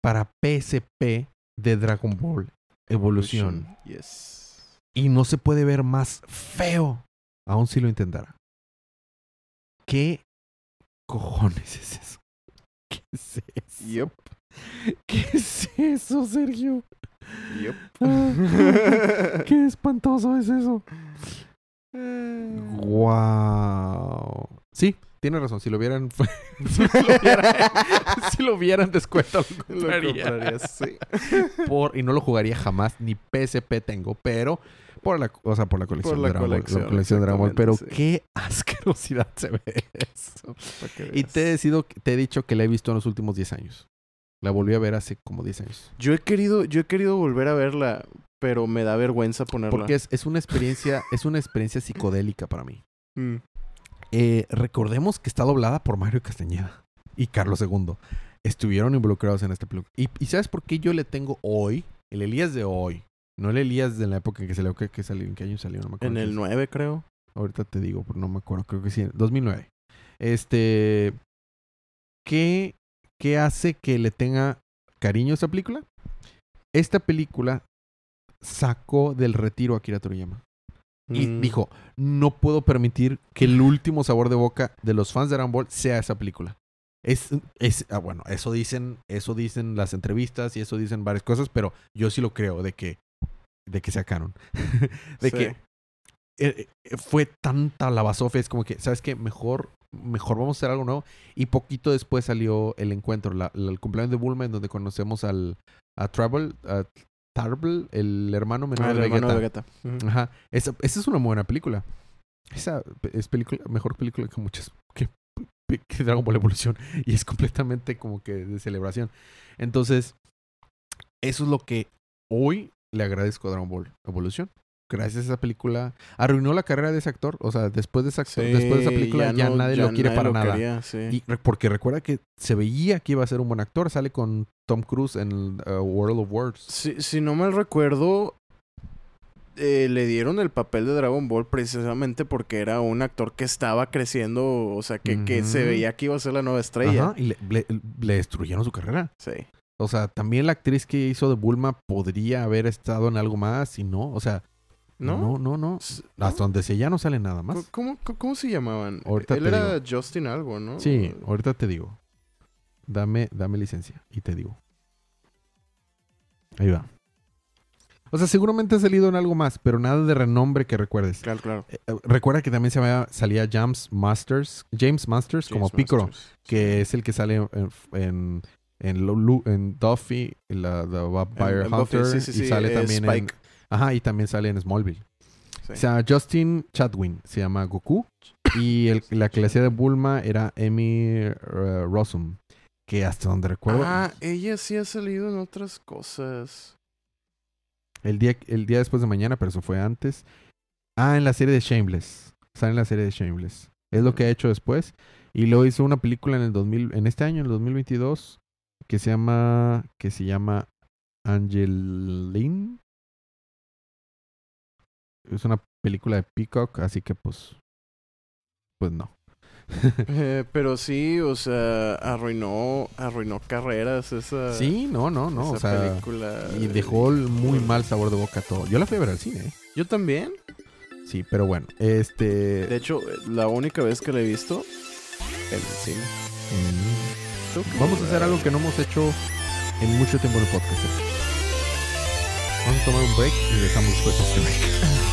para PSP de Dragon Ball Evolución Yes. y no se puede ver más feo, aun si lo intentara. ¿Qué cojones es eso? ¿Qué es eso? Yep. ¿Qué es eso, Sergio? Yep. Ah, Qué espantoso es eso. Wow. Sí, tiene razón. Si lo vieran, si lo vieran, si lo vieran descuento, lo Lo compraría. comprarías, sí. Por, y no lo jugaría jamás, ni PSP tengo, pero por la, o sea, por la colección Por la de Dragon Ball, la colección de Dragon Ball. Pero sí. qué asquerosidad se ve eso. Y te he, sido, te he dicho que la he visto en los últimos 10 años. La volví a ver hace como 10 años. Yo he querido, yo he querido volver a verla, pero me da vergüenza ponerla. Porque es, es una experiencia, es una experiencia psicodélica para mí. Mm. Eh, recordemos que está doblada por Mario Castañeda y Carlos II. Estuvieron involucrados en este película. Y, y ¿sabes por qué yo le tengo hoy? El Elías de hoy. No el Elías de la época en que salió. ¿Qué, qué salió? ¿En qué año salió? No me acuerdo. En el 9, creo. Ahorita te digo, pero no me acuerdo. Creo que sí. en 2009. Este... ¿Qué, qué hace que le tenga cariño a esta película? Esta película sacó del retiro a Akira Toriyama. Y Mm. dijo, no puedo permitir que el último sabor de boca de los fans de Dragon Ball sea esa película. Es, es ah, bueno, eso dicen, eso dicen las entrevistas y eso dicen varias cosas, pero yo sí lo creo de que, de que sea canon. de Sí. que eh, eh, fue tanta la basofia, es como que, ¿sabes qué? Mejor, mejor vamos a hacer algo nuevo. Y poquito después salió el encuentro, la- la- el cumpleaños de Bulma, en donde conocemos al, a Trouble, a Tarble, el hermano menor Ah, el de hermano Vegeta. de Vegeta. Ujú. Ajá. Esa, esa es una buena película. Esa es película, mejor película que muchas. Que, que Dragon Ball Evolución. Y es completamente como que de celebración. Entonces, eso es lo que hoy le agradezco a Dragon Ball Evolución. Gracias a esa película. Arruinó la carrera de ese actor. O sea, después de esa, actor- después de esa Sí, película ya, no- nadie ya lo quiere nadie para lo nada. quería, sí. Y porque recuerda que se veía que iba a ser un buen actor. Sale con Tom Cruise en uh, World of Words. Si, si no mal recuerdo, eh, le dieron el papel de Dragon Ball precisamente porque era un actor que estaba creciendo, o sea, que, que se veía que iba a ser la nueva estrella. Ajá, y le- le- le destruyeron su carrera. Sí. O sea, también la actriz que hizo de Bulma podría haber estado en algo más y no. O sea, ¿No? no, no, Hasta donde sé ya no sale nada más. ¿Cómo, cómo, cómo se llamaban? Ahorita Él era Justin algo, ¿no? Sí, ahorita te digo. Dame, dame licencia y te digo. Ahí va. O sea, seguramente ha salido en algo más, pero nada de renombre que recuerdes. Claro, claro. Eh, eh, recuerda que también se salía James Masters, James Masters como Piccolo, que es el que sale en, en, en, Lo- Lu- en Duffy, la, The Vampire En- en Buffy, Hunter, sí, sí, y sale eh, también en. Ajá, y también sale en Smallville. O sea, Justin Chatwin se llama Goku. Y el, la que le hacía de Bulma era Amy eh, Rossum. Que hasta donde recuerdo, Ah, ella sí ha salido en otras cosas. el, día, el día después de mañana, pero eso fue antes. Ah, en la serie de Shameless. Sale en la serie de Shameless. Es lo que ha hecho después. Y luego hizo una película en el 2000, en este año, en el 2022, que se llama, que se llama Angeline. Es una película de Peacock, así que pues, pues no. Eh, pero sí, o sea, arruinó, arruinó carreras esa, Sí, no, no, no. esa O sea, película. y dejó el muy mal sabor de boca a todo. Yo la fui a ver al cine, ¿eh? Yo también. Sí, pero bueno, este... De hecho, la única vez que la he visto, en el cine. mm, Vamos a hacer algo que no hemos hecho en mucho tiempo en el podcast. ¿eh? Vamos a tomar un break y regresamos después de este break.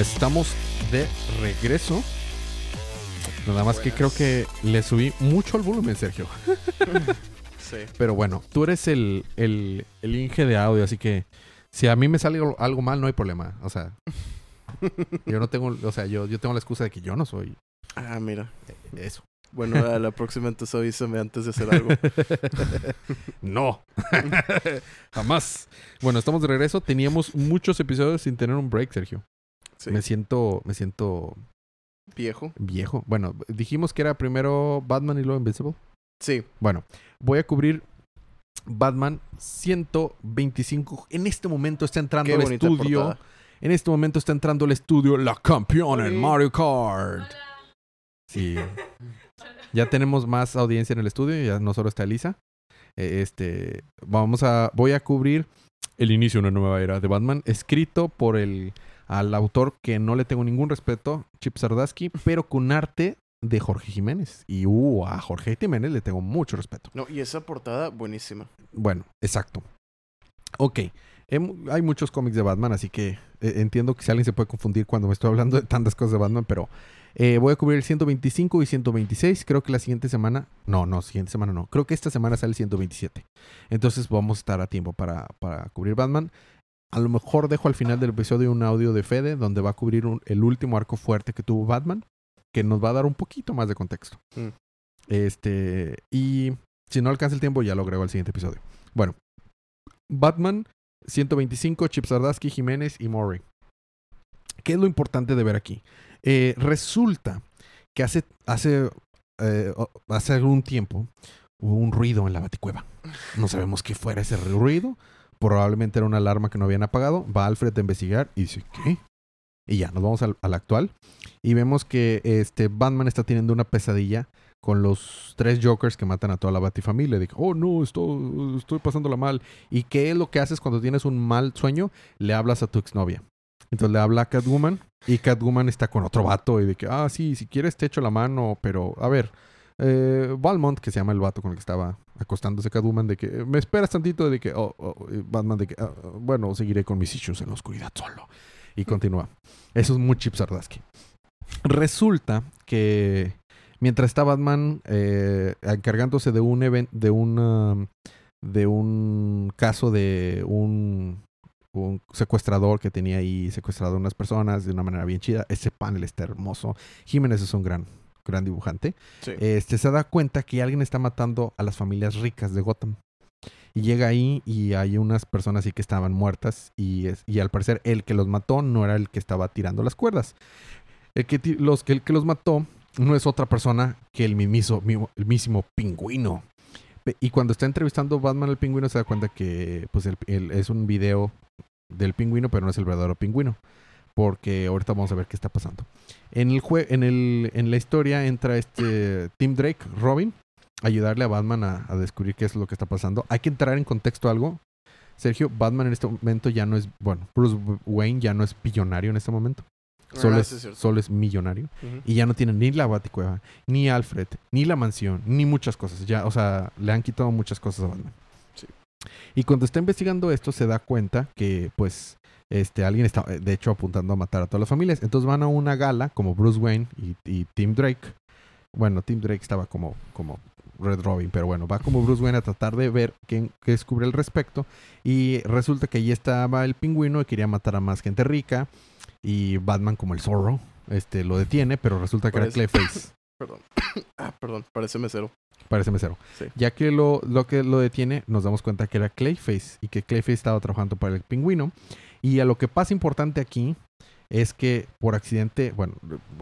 estamos de regreso. Nada más que creo que le subí mucho al volumen, Sergio. Sí. Pero bueno, tú eres el, el, el Inge de audio, así que si a mí me sale algo- algo mal, no hay problema. O sea, yo no tengo, o sea, yo, yo tengo la excusa de que yo no soy Ah, mira. eso. Bueno, a la próxima entonces avísame antes de hacer algo. no, jamás. Bueno, estamos de regreso. Teníamos muchos episodios sin tener un break, Sergio. Sí. Me siento, me siento Viejo. viejo. Bueno, dijimos que era primero Batman y luego Invincible. Sí. Bueno, voy a cubrir Batman 125. En este momento está entrando Qué al bonita estudio. portada. En este momento está entrando al estudio la campeona en. Mario Kart. Sí. Ya tenemos más audiencia en el estudio, ya no solo está Elisa. Eh, Este, vamos a, voy a cubrir el inicio de una nueva era de Batman, escrito por el al autor que no le tengo ningún respeto, Chip Sardaski, pero con arte de Jorge Jiménez. Y uh, a Jorge Jiménez le tengo mucho respeto. No, y esa portada, buenísima. Bueno, exacto. Ok. Hem- hay muchos cómics de Batman, así que eh, entiendo que si alguien se puede confundir cuando me estoy hablando de tantas cosas de Batman, pero eh, voy a cubrir el 125 y 126. Creo que la siguiente semana, no, no, siguiente semana no. Creo que esta semana sale el 127. Entonces vamos a estar a tiempo para, para cubrir Batman. A lo mejor dejo al final del episodio un audio de Fede donde va a cubrir un- el último arco fuerte que tuvo Batman, que nos va a dar un poquito más de contexto. Mm. Este, y si no alcanza el tiempo, ya lo agrego al siguiente episodio. Bueno, Batman 125, Chip Jiménez y Murray. ¿Qué es lo importante de ver aquí? Eh, resulta que hace, hace, eh, hace algún tiempo hubo un ruido en la baticueva. No sabemos qué fuera ese ruido. Probablemente era una alarma que no habían apagado. Va Alfred a investigar y dice, ¿qué? Y ya, nos vamos al, al actual. Y vemos que este Batman está teniendo una pesadilla con los tres Jokers que matan a toda la Batifamilia. Que, oh no, estoy, estoy pasándola mal. ¿Y qué es lo que haces cuando tienes un mal sueño? Le hablas a tu exnovia. Entonces le habla a Catwoman y Catwoman está con otro vato y de que, ah, sí, si quieres te echo la mano, pero a ver, eh, Valmont, que se llama el vato con el que estaba acostándose Catwoman, de que, me esperas tantito, de que, oh, oh", Batman, de que, "Ah, bueno, seguiré con mis issues en la oscuridad solo. Y continúa. Eso es muy Chip Sardaski. Resulta que mientras está Batman eh, encargándose de un evento, de un, um, de un caso de un, un secuestrador que tenía ahí secuestrado a unas personas de una manera bien chida. Ese panel está hermoso. Jiménez es un gran, gran dibujante. Sí. Este se da cuenta que alguien está matando a las familias ricas de Gotham. Y llega ahí y hay unas personas así que estaban muertas y, es- y al parecer el que los mató no era el que estaba tirando las cuerdas. El que, los, el que los mató no es otra persona que el mismo, el mismo pingüino. Y cuando está entrevistando Batman al pingüino se da cuenta que pues el- el- es un video del pingüino, pero no es el verdadero pingüino. Porque ahorita vamos a ver qué está pasando. En el jue en el en la historia entra este Tim Drake, Robin, a ayudarle a Batman a, a descubrir qué es lo que está pasando. Hay que entrar en contexto algo. Sergio, Batman en este momento ya no es, bueno, Bruce Wayne ya no es billonario en este momento. Solo, Ah, es, sí, es solo es millonario. Y ya no tiene ni la baticueva, ni Alfred, ni la mansión, ni muchas cosas. Ya, o sea, le han quitado muchas cosas a Batman. Sí. Y cuando está investigando esto, se da cuenta que, pues, este, alguien está, eh, de hecho, apuntando a matar a todas las familias. Entonces van a una gala, como Bruce Wayne y, y Tim Drake. Bueno, Tim Drake estaba como, como Red Robin, pero bueno, va como Bruce Wayne a tratar de ver qué, qué descubre al respecto. Y resulta que allí estaba el pingüino y quería matar a más gente rica. Y Batman, como el zorro, este, lo detiene, pero resulta que era Clayface. Perdón. ah, perdón. Parece mesero. Parece mesero. Sí. Ya que lo, lo que lo detiene, nos damos cuenta que era Clayface y que Clayface estaba trabajando para el pingüino. Y a lo que pasa importante aquí es que por accidente, bueno,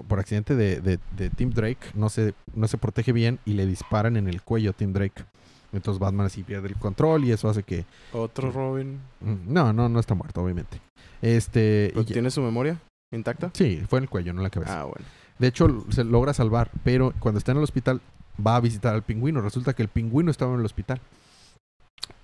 por accidente de, de, de Tim Drake no se, no se protege bien y le disparan en el cuello a Tim Drake. Entonces Batman así pierde el control y eso hace que... Otro Robin. Mm, No, no, no está muerto, obviamente. Este... ¿Pero y ya- ¿Tiene su memoria intacta? Sí, fue en el cuello, no en la cabeza. Ah, bueno. De hecho, se logra salvar, pero cuando está en el hospital va a visitar al pingüino. Resulta que el pingüino estaba en el hospital.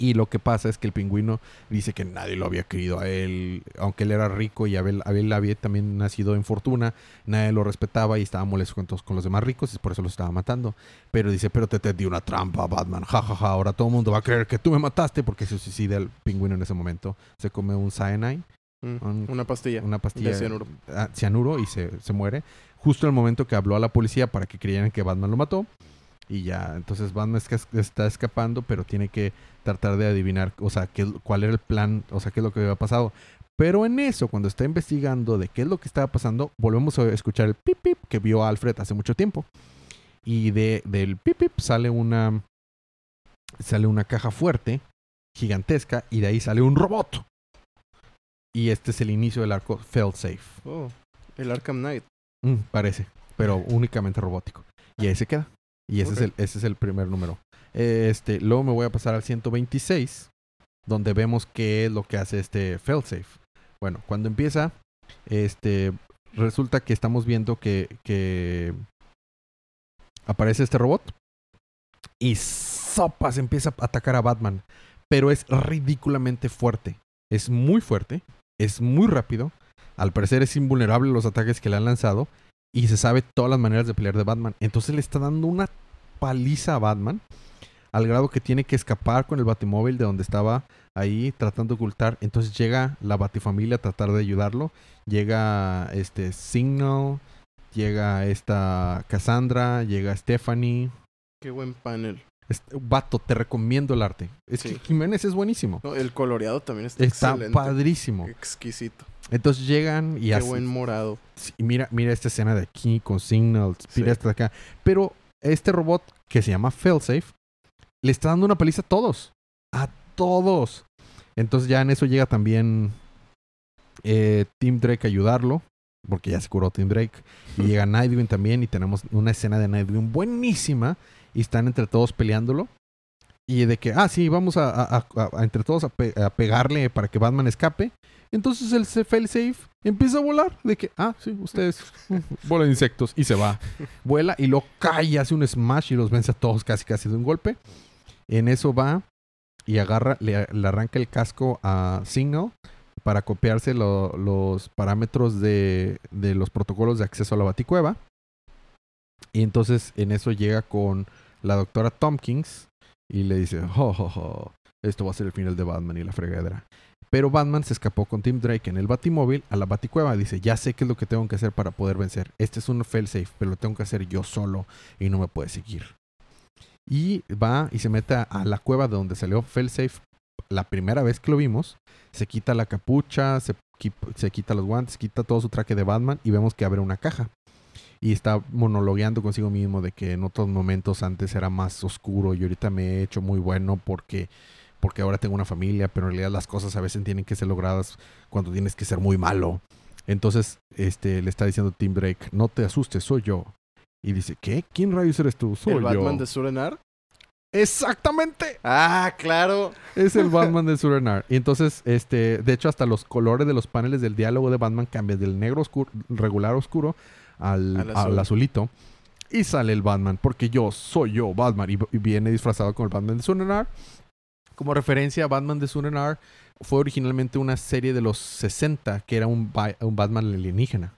Y lo que pasa es que el pingüino dice que nadie lo había querido a él, aunque él era rico y Abel, Abel había también nacido en fortuna, nadie lo respetaba y estaba molesto con, con los demás ricos y por eso lo estaba matando. Pero dice, pero te, te di una trampa, Batman, jajaja, ahora todo el mundo va a creer que tú me mataste porque se suicida el pingüino en ese momento. Se come un cyanide, Mm, Un- Una pastilla. una pastilla De cianuro. ah, cianuro y se, se muere. Justo en el momento que habló a la policía para que creyeran que Batman lo mató. Y ya, entonces Batman es que es- está escapando, pero tiene que tratar de adivinar, o sea, qué, cuál era el plan, o sea, qué es lo que había pasado. Pero en eso, cuando está investigando de qué es lo que estaba pasando, volvemos a escuchar el pip pip que vio Alfred hace mucho tiempo. Y de, del pip pip sale una, sale una caja fuerte, gigantesca, y de ahí sale un robot. Y este es el inicio del arco Failsafe. Oh, el Arkham Knight. Mm, parece, pero únicamente robótico. Y ahí se queda. Y ese, es, el, ese es el primer número. Este, luego me voy a pasar al 126, donde vemos qué es lo que hace este failsafe. Bueno, cuando empieza, este, resulta que estamos viendo que, que aparece este robot y sopas empieza a atacar a Batman, pero es ridículamente fuerte. Es muy fuerte, es muy rápido. Al parecer es invulnerable a los ataques que le han lanzado y se sabe todas las maneras de pelear de Batman. Entonces le está dando una paliza a Batman al grado que tiene que escapar con el batimóvil de donde estaba ahí tratando de ocultar. Entonces llega la batifamilia a tratar de ayudarlo. Llega este Signal, llega esta Cassandra, llega Stephanie. Qué buen panel. Este, vato, te recomiendo el arte. Es Sí. que Jiménez es buenísimo. No, el coloreado también está, Está excelente. padrísimo. Exquisito. Entonces llegan y Qué así- buen morado. Mira, mira esta escena de aquí con Signal, mira Sí. esta de acá. Pero este robot que se llama Failsafe le está dando una paliza a todos. A todos. Entonces ya en eso llega también eh, Tim Drake a ayudarlo. Porque ya se curó Tim Drake. Y llega Nightwing también. Y tenemos una escena de Nightwing buenísima. Y están entre todos peleándolo. Y de que, ah, sí, vamos a, a- a- a- entre todos pe- a pegarle para que Batman escape. Entonces el failsafe empieza a volar. De que, ah, sí, ustedes vuelan insectos. Y se va. Vuela y lo cae hace un smash y los vence a todos casi casi de un golpe. En eso va y agarra, le, arranca el casco a Signal para copiarse lo- los parámetros de, de los protocolos de acceso a la baticueva. Y entonces en eso llega con la doctora Tompkins y le dice, "Jo, jo, jo, esto va a ser el final de Batman y la fregadera. Pero Batman se escapó con Tim Drake en el batimóvil a la baticueva. Dice, ya sé qué es lo que tengo que hacer para poder vencer. Este es un failsafe, pero lo tengo que hacer yo solo y no me puede seguir. Y va y se mete a la cueva de donde salió failsafe la primera vez que lo vimos. Se quita la capucha, se, qui- se quita los guantes, quita todo su traje de Batman y vemos que abre una caja. Y está monologueando consigo mismo de que en otros momentos antes era más oscuro y ahorita me he hecho muy bueno porque porque ahora tengo una familia, pero en realidad las cosas a veces tienen que ser logradas cuando tienes que ser muy malo. Entonces, este, le está diciendo Tim Drake, no te asustes, soy yo. Y dice, ¿qué? ¿Quién rayos eres tú? Soy ¿El yo. Batman de Surenar? Exactamente. Ah, claro. Es el Batman de Surenar. Y entonces, este, de hecho, hasta los colores de los paneles del diálogo de Batman cambian del negro oscuro, regular oscuro al, Al al, azul. azulito. Y sale el Batman, porque yo soy yo, Batman. Y, y viene disfrazado con el Batman de Surenar. Como referencia, Batman de Surenar fue originalmente una serie de los 60 que era un, ba- un Batman alienígena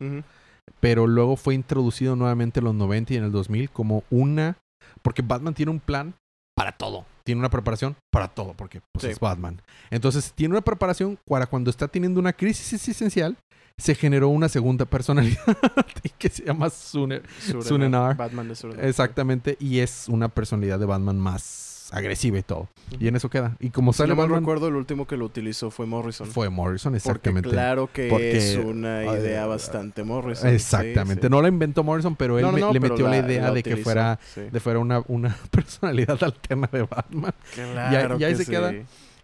pero luego fue introducido nuevamente en los 90 y en el 2000 como una... Porque Batman tiene un plan para todo. Tiene una preparación para todo, porque pues, Sí. es Batman. Entonces, tiene una preparación para cuando está teniendo una crisis existencial, se generó una segunda personalidad que se llama. Surenar. Surenar. Batman de Surenar. Exactamente, y es una personalidad de Batman más más agresiva y todo. Y en eso queda. Y como Si sale no mal Batman, recuerdo, el último que lo utilizó fue Morrison. fue Morrison, Porque exactamente. claro que Porque- es una idea bastante Morrison. Exactamente. sí, sí. No la inventó Morrison, pero él No, no, me- no, le metió la, idea de que fuera sí. de fuera una, una personalidad alterna de Batman. Claro y ahí que se queda.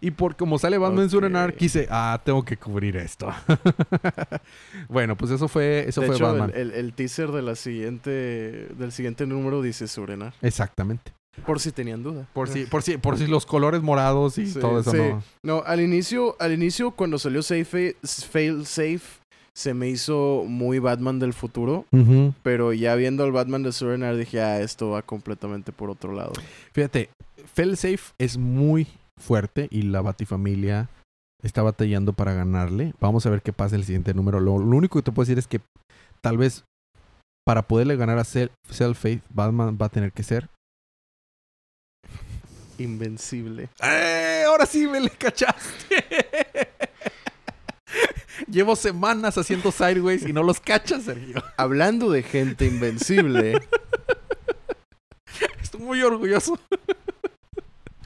Y por como sale Batman en Surenar, Ok. quise, ah, tengo que cubrir esto. bueno, pues eso fue, eso de fue hecho, Batman. El, el- el teaser de la siguiente, del siguiente número dice Surenar. Exactamente. Por si tenían duda. Por si, por si, por si los colores morados y Sí, todo eso sí. no. No, al inicio, al inicio cuando salió Safe, Fail Safe, se me hizo muy Batman del futuro. Pero ya viendo al Batman de Surenar dije, ah, esto va completamente por otro lado. Fíjate, Safe es muy fuerte y la Batifamilia está batallando para ganarle. Vamos a ver qué pasa en el siguiente número. Lo, lo único que te puedo decir es que tal vez para poderle ganar a Cell, Faith, Batman va a tener que ser. Invencible. ¡Eh! Ahora sí me le cachaste. Llevo semanas haciendo sideways y no los cachas, Sergio. Hablando de gente invencible, Estoy muy orgulloso.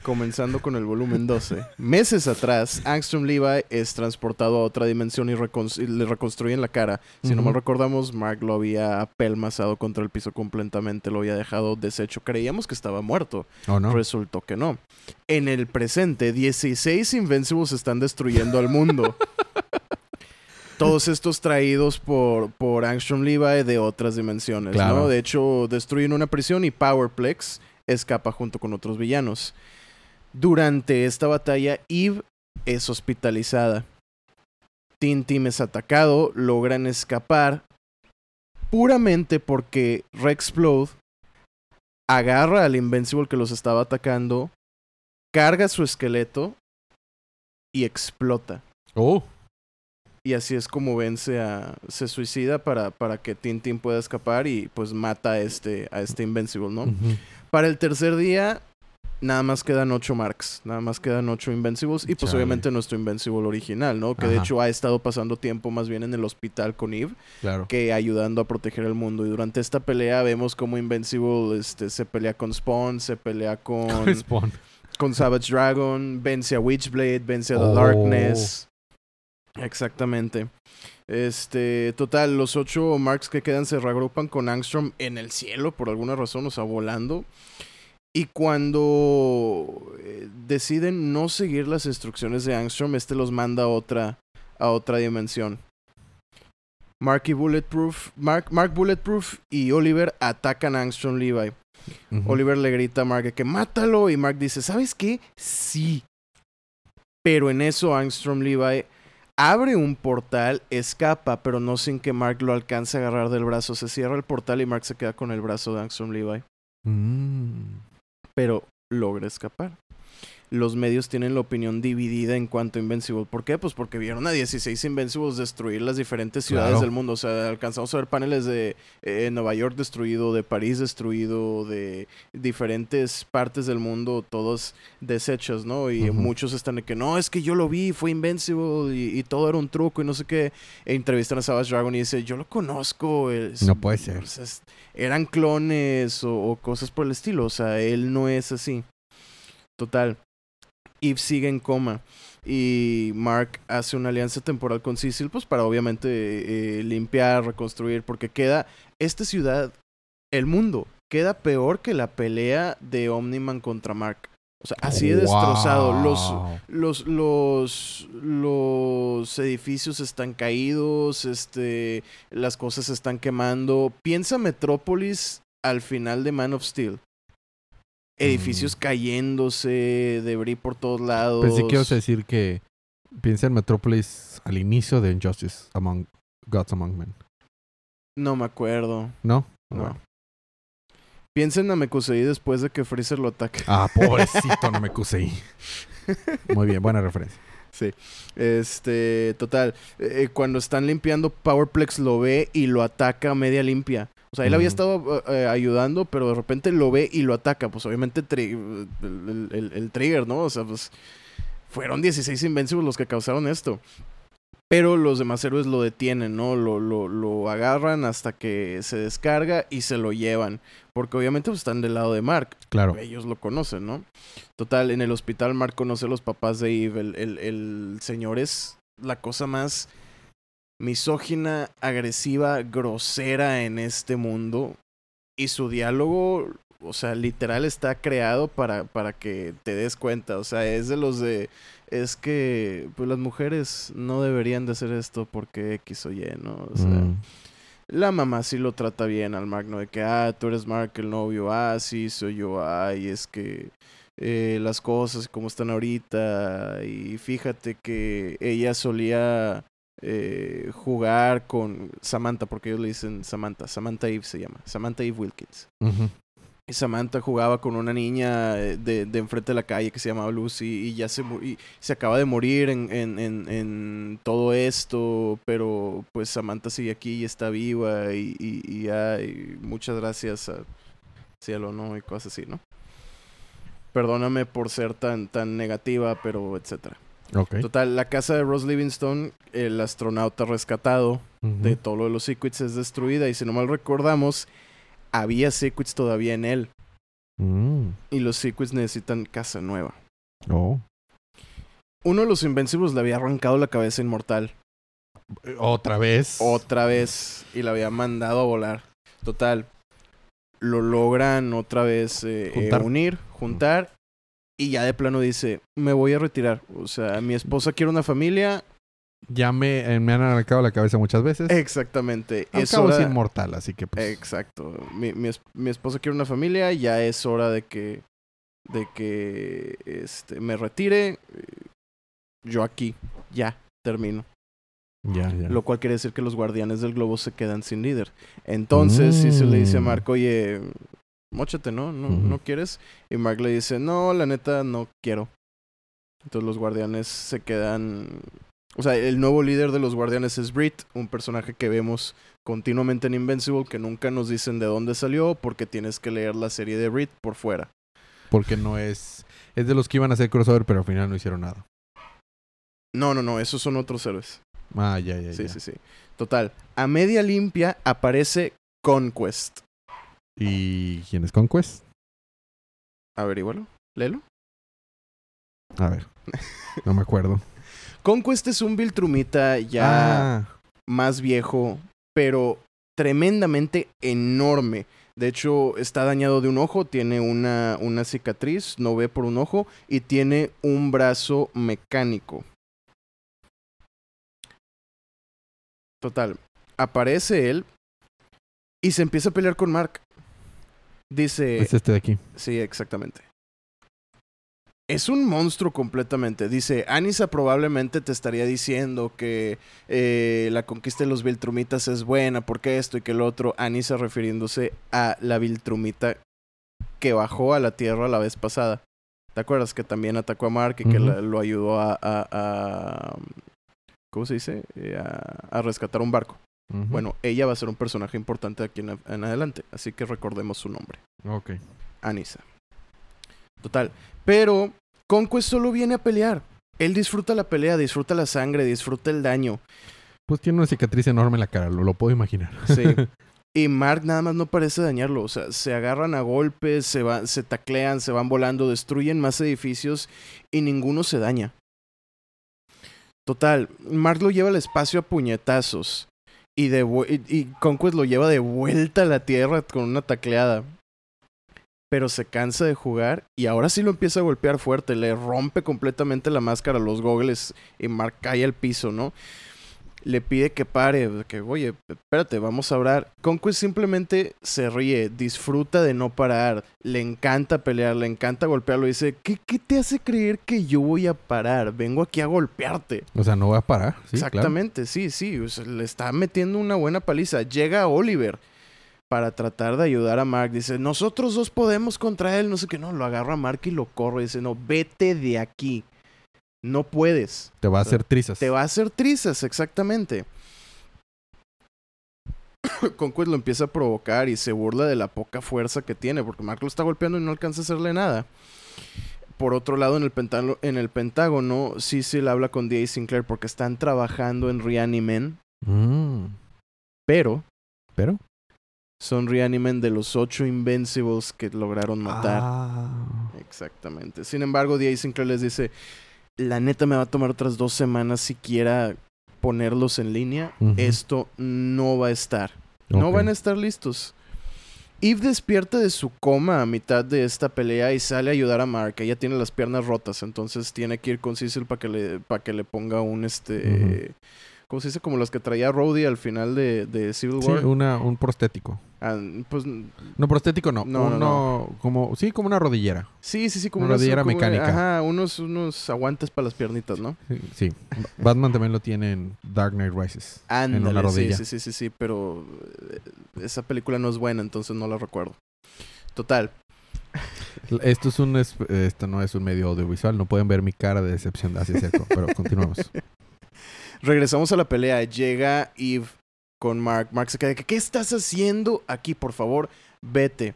Comenzando con el volumen 12. Meses atrás, Angstrom Levi es transportado a otra dimensión y, recon- y le reconstruyen la cara. Si no mal recordamos, Mark lo había apelmazado contra el piso completamente, lo había dejado deshecho. Creíamos que estaba muerto. ¿O no? Resultó que no. En el presente, 16 Invincibles están destruyendo al mundo. Todos estos traídos por, por Angstrom Levi de otras dimensiones, Claro. ¿no? De hecho, destruyen una prisión y Powerplex escapa junto con otros villanos. Durante esta batalla, Eve es hospitalizada. Teen Team es atacado, logran escapar puramente porque Rexplode agarra al Invincible que los estaba atacando, carga su esqueleto y explota. Oh, Y así es como vence a... se suicida para, para que Tintin pueda escapar y pues mata a este, a este Invincible, ¿no? Para el tercer día, nada más quedan ocho marks, nada más quedan ocho Invincibles y pues Chale. obviamente nuestro Invincible original, ¿no? Que de hecho ha estado pasando tiempo más bien en el hospital con Eve claro. que ayudando a proteger el mundo. Y durante esta pelea vemos como Invincible este, se pelea con Spawn, se pelea con, Spawn. con Savage Dragon, vence a Witchblade, vence a The Oh. Darkness. Exactamente. Este, total, los ocho marks que quedan se reagrupan con Angstrom en el cielo, por alguna razón, o sea, volando. Y cuando eh, deciden no seguir las instrucciones de Angstrom, este los manda a otra, a otra dimensión. Mark y Bulletproof, Mark, Mark Bulletproof y Oliver atacan a Angstrom Levi. Oliver le grita a Mark que mátalo y Mark dice, ¿sabes qué? Sí. Pero en eso Angstrom Levi abre un portal, escapa, pero no sin que Mark lo alcance a agarrar del brazo. Se cierra el portal y Mark se queda con el brazo de Angstrom Levi. Mm. Pero logra escapar. Los medios tienen la opinión dividida en cuanto a Invincible. ¿Por qué? Pues porque vieron a 16 Invincibles destruir las diferentes ciudades Claro. del mundo. O sea, alcanzamos a ver paneles de eh, Nueva York destruido, de París destruido, de diferentes partes del mundo, todos deshechos, ¿no? Y muchos están de que no, es que yo lo vi, fue Invincible y, y todo era un truco y no sé qué. E entrevistan a Savage Dragon y dice, yo lo conozco. es- No puede ser. es- eran clones o, o cosas por el estilo. O sea, él no es así. Total. Eve sigue en coma. Y Mark hace una alianza temporal con Cecil, pues para obviamente eh, limpiar, reconstruir, porque queda esta ciudad, el mundo, queda peor que la pelea de Omniman contra Mark. O sea, así de destrozado. Los, los, los, los edificios están caídos, este, las cosas se están quemando. Piensa Metrópolis al final de Man of Steel. Edificios Mm. cayéndose, debris por todos lados. Pensé que ibas a decir que piensa en Metrópolis al inicio de Injustice Among Gods Among Men. No me acuerdo. ¿No? No. Piensa en Namekusei después de que Freezer lo ataque. Ah, pobrecito, ahí. Muy bien, buena referencia. Este, total. eh, cuando están limpiando, Powerplex lo ve y lo ataca media limpia. O sea, él había estado eh, ayudando, pero de repente lo ve y lo ataca. Pues obviamente el, el- el trigger, ¿no? O sea, pues fueron 16 Invincibles los que causaron esto. Pero los demás héroes lo detienen, ¿no? Lo, lo, lo agarran hasta que se descarga y se lo llevan. Porque obviamente pues, están del lado de Mark. Claro. Ellos lo conocen, ¿no? Total, en el hospital Mark conoce a los papás de Eve. El, el, el señor es la cosa más misógina, agresiva, grosera en este mundo. Y su diálogo, o sea, literal está creado para, para que te des cuenta. O sea, es de los de... Es que pues las mujeres no deberían de hacer esto porque X o Y, ¿no? O sea, Mm. la mamá sí lo trata bien al Mark, ¿no? De que, ah, tú eres Mark el novio, ah, sí, soy yo, ay, es que eh, las cosas como están ahorita y fíjate que ella solía eh, jugar con Samantha, porque ellos le dicen Samantha, Samantha Eve se llama, Samantha Eve Wilkins. Y Samantha jugaba con una niña eh, de, de enfrente de la calle que se llamaba Lucy y ya se, y se acaba de morir en, en, en, en todo esto, pero pues Samantha sigue aquí y está viva y, y, y muchas gracias a cielo, ¿no? Y cosas así, ¿no? Perdóname por ser tan, tan negativa, pero etcétera. Ok. Total, la casa de Ross Livingston, el astronauta rescatado, de todo lo de los Secrets es destruida y si no mal recordamos, había Secrets todavía en él Mm. y los Secrets necesitan casa nueva. Oh. Uno de los Invencibles le había arrancado la cabeza inmortal Otra vez. otra vez y la había mandado a volar. Total, lo logran otra vez eh, eh, Juntar. unir, juntar y ya de plano dice, me voy a retirar. O sea, mi esposa quiere una familia. Ya me, eh, me han arrancado la cabeza muchas veces. Exactamente. Al Es cabo hora- es inmortal, así que pues. Exacto. Mi, mi, es- mi esposa quiere una familia, ya es hora de que de que este me retire. eh, Yo aquí, ya, termino. ya, ya. Lo cual quiere decir que los guardianes del globo se quedan sin líder. Entonces, si se le dice a Mm. Mark, oye, mochate, ¿no? ¿No. ¿No quieres? Y Mark le dice, no, la neta, no quiero. Entonces los guardianes se quedan... O sea, el nuevo líder de los guardianes es Brit, un personaje que vemos continuamente en Invincible, que nunca nos dicen de dónde salió, porque tienes que leer la serie de Brit por fuera. Porque no es. Es de los que iban a hacer crossover, pero al final no hicieron nada. No, no, no, esos son otros héroes. Ah, ya, ya, Sí, ya. sí, sí. Total, a media limpia aparece Conquest. ¿Y quién es Conquest? Averígualo, léelo. A ver. No me acuerdo. Conquest es un Viltrumita ya Ah, más viejo, pero tremendamente enorme. De hecho, está dañado de un ojo, tiene una, una cicatriz, no ve por un ojo, y tiene un brazo mecánico. Total, aparece él y se empieza a pelear con Mark. Dice... es este de aquí. Sí, exactamente. Es un monstruo completamente. Dice, Anisa probablemente te estaría diciendo que eh, la conquista de los Viltrumitas es buena porque esto y que el otro. Anisa refiriéndose a la Viltrumita que bajó a la Tierra la vez pasada. ¿Te acuerdas que también atacó a Mark y que la- lo ayudó a, a- a- ¿Cómo se dice? Eh, a, a rescatar un barco. Bueno, ella va a ser un personaje importante de aquí en, en adelante. Así que recordemos su nombre. Ok. Anisa. Total. Pero Conquest solo viene a pelear. Él disfruta la pelea, disfruta la sangre, disfruta el daño. Pues tiene una cicatriz enorme en la cara, lo, lo puedo imaginar. Sí. y Mark nada más no parece dañarlo. O sea, se agarran a golpes, se, va, se taclean, se van volando, destruyen más edificios y ninguno se daña. Total, Mark lo lleva al espacio a puñetazos. Y, de, y Conquest lo lleva de vuelta a la Tierra con una tacleada. Pero se cansa de jugar y ahora sí lo empieza a golpear fuerte. Le rompe completamente la máscara, los gogles y Mark cae al piso, ¿no? Le pide que pare, que oye, espérate, vamos a hablar. Conquest simplemente se ríe, disfruta de no parar, le encanta pelear, le encanta golpearlo. Dice, ¿qué, qué te hace creer que yo voy a parar? Vengo aquí a golpearte. O sea, no va a parar. Sí, claro. Exactamente, sí, sí. o sea, le está metiendo una buena paliza. Llega Oliver para tratar de ayudar a Mark. Dice, nosotros dos podemos contra él. No sé qué, no. Lo agarra a Mark y lo corre. Dice, no, vete de aquí. No puedes. Te va a hacer trizas. Te va a hacer trizas, exactamente. Conquest lo empieza a provocar y se burla de la poca fuerza que tiene, porque Mark lo está golpeando y no alcanza a hacerle nada. por otro lado, en el, pentágono, en el Pentágono, Cecil habla con D.A. Sinclair porque están trabajando en Reanimen, Mm. pero ¿Pero? Son Reanimen de los ocho Invincibles que lograron matar. Ah. Exactamente. Sin embargo, D.A. Sinclair les dice, la neta me va a tomar otras dos semanas siquiera ponerlos en línea. Esto no va a estar. No van a estar listos. Eve despierta de su coma a mitad de esta pelea y sale a ayudar a Mark. Ella tiene las piernas rotas, entonces tiene que ir con Cecil para que le, para que le ponga un este. ¿Cómo se dice? Como los que traía Rhodey al final de, de Civil Sí, War. una, un prostético. Ah, pues No, prostético no. No, no, como, sí, como una rodillera. sí, sí, sí, como Una unos- rodillera como- mecánica. Ajá, unos, unos aguantes para las piernitas, ¿no? Sí, Sí. Batman también lo tiene en Dark Knight Rises. Ándale, en una sí, rodilla. sí, sí, sí, sí, pero eh, esa película no es buena, entonces no la recuerdo. Total, Esto es un es- esto no es un medio audiovisual, no pueden ver mi cara de decepción hacia Seco, pero continuamos. Regresamos a la pelea. Llega Eve con Mark. Mark se queda de que, ¿qué estás haciendo aquí? Por favor, vete.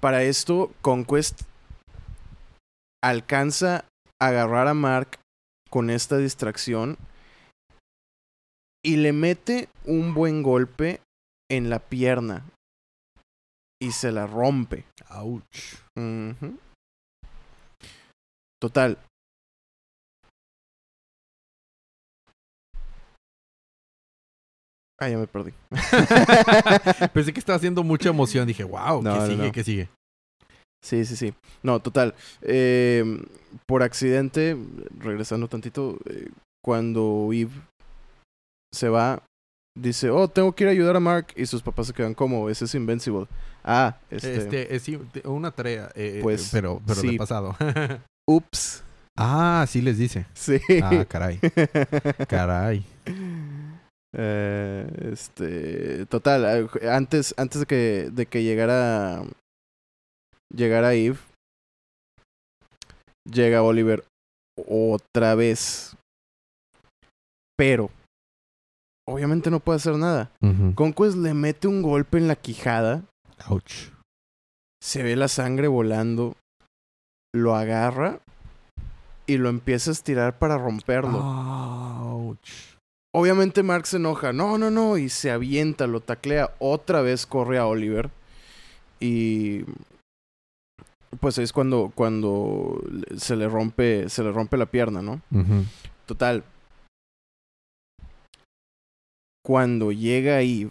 Para esto, Conquest alcanza a agarrar a Mark con esta distracción y le mete un buen golpe en la pierna y se la rompe. Ouch. Ujú. Total. Ah, ya me perdí. Pensé que estaba haciendo mucha emoción. Dije, wow, No, ¿qué no, sigue? no. ¿Qué sigue? Sí, sí, sí. No, total. Eh, por accidente, regresando tantito, eh, cuando Eve se va, dice, oh, tengo que ir a ayudar a Mark. Y sus papás se quedan como, ese es Invincible. Ah, este... Este, es una tarea, eh, Pues, pero, pero sí. de pasado. Ups. ah, sí les dice. Sí. Ah, caray. Caray. Eh, este, total, eh, antes, antes de que, de que llegara, llegara Eve, llega Oliver otra vez. Pero, obviamente no puede hacer nada. Ujú. Conquest le mete un golpe en la quijada, Ouch. se ve la sangre volando, lo agarra y lo empieza a estirar para romperlo. Ouch. Obviamente Mark se enoja, no, no, no, y se avienta, lo taclea, otra vez corre a Oliver y pues ahí es cuando cuando se le rompe se le rompe la pierna, ¿no? Total. Cuando llega Eve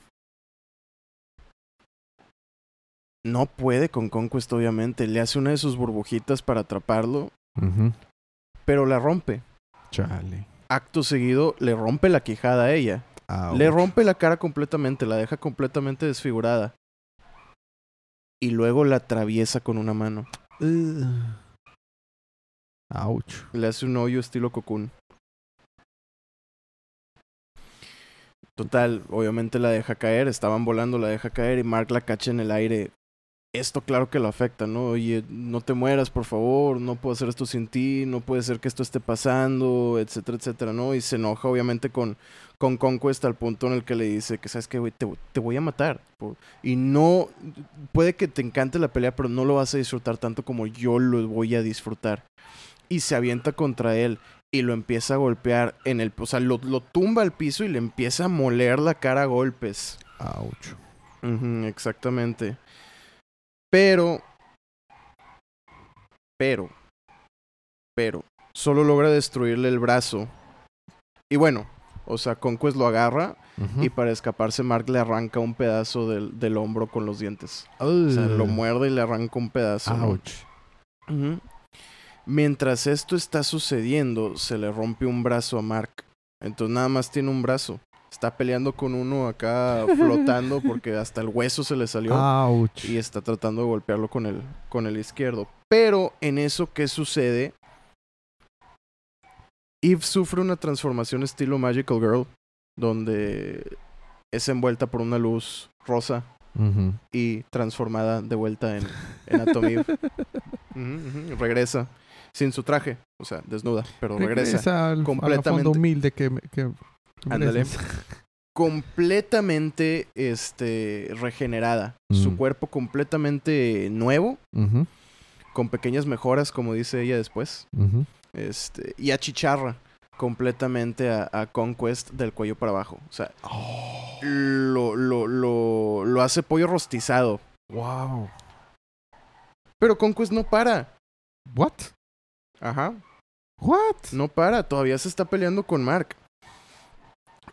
no puede con Conquest obviamente, le hace una de sus burbujitas para atraparlo, pero la rompe. Chale. Acto seguido le rompe la quijada a ella. Ouch. Le rompe la cara completamente, la deja completamente desfigurada. Y luego la atraviesa con una mano. Ouch. Le hace un hoyo estilo cocoon. Total, obviamente la deja caer, estaban volando, la deja caer y Mark la cacha en el aire. Esto claro que lo afecta, ¿no? Oye, no te mueras, por favor, no puedo hacer esto sin ti, no puede ser que esto esté pasando, etcétera, etcétera, ¿no? Y se enoja obviamente con, con Conquest al punto en el que le dice que, ¿sabes qué, güey? Te, te voy a matar. por- Y no, puede que te encante la pelea, pero no lo vas a disfrutar tanto como yo lo voy a disfrutar. Y se avienta contra él y lo empieza a golpear en el, o sea, lo, lo tumba al piso y le empieza a moler la cara a golpes. Ouch. Exactamente. Pero, pero, pero, solo logra destruirle el brazo. Y bueno, o sea, Conquest lo agarra y para escaparse Mark le arranca un pedazo del, del hombro con los dientes. O sea, lo muerde y le arranca un pedazo. ¿no? Ouch. Mientras esto está sucediendo, se le rompe un brazo a Mark. Entonces nada más tiene un brazo. Está peleando con uno acá flotando porque hasta el hueso se le salió. Ouch. Y está tratando de golpearlo con el, con el izquierdo. Pero en eso, ¿qué sucede? Eve sufre una transformación estilo Magical Girl, donde es envuelta por una luz rosa y transformada de vuelta en, en Atom Eve. Regresa sin su traje, o sea, desnuda, pero regresa. al, completamente. a la fondo humilde que Ándale. Completamente este, regenerada. Su Mm. cuerpo completamente nuevo. Con pequeñas mejoras, como dice ella después. Ujú. Este, y achicharra completamente a, a Conquest del cuello para abajo. O sea, lo, lo, lo, lo hace pollo rostizado. Wow. Pero Conquest no para. What? Ajá. What? No para. Todavía se está peleando con Mark.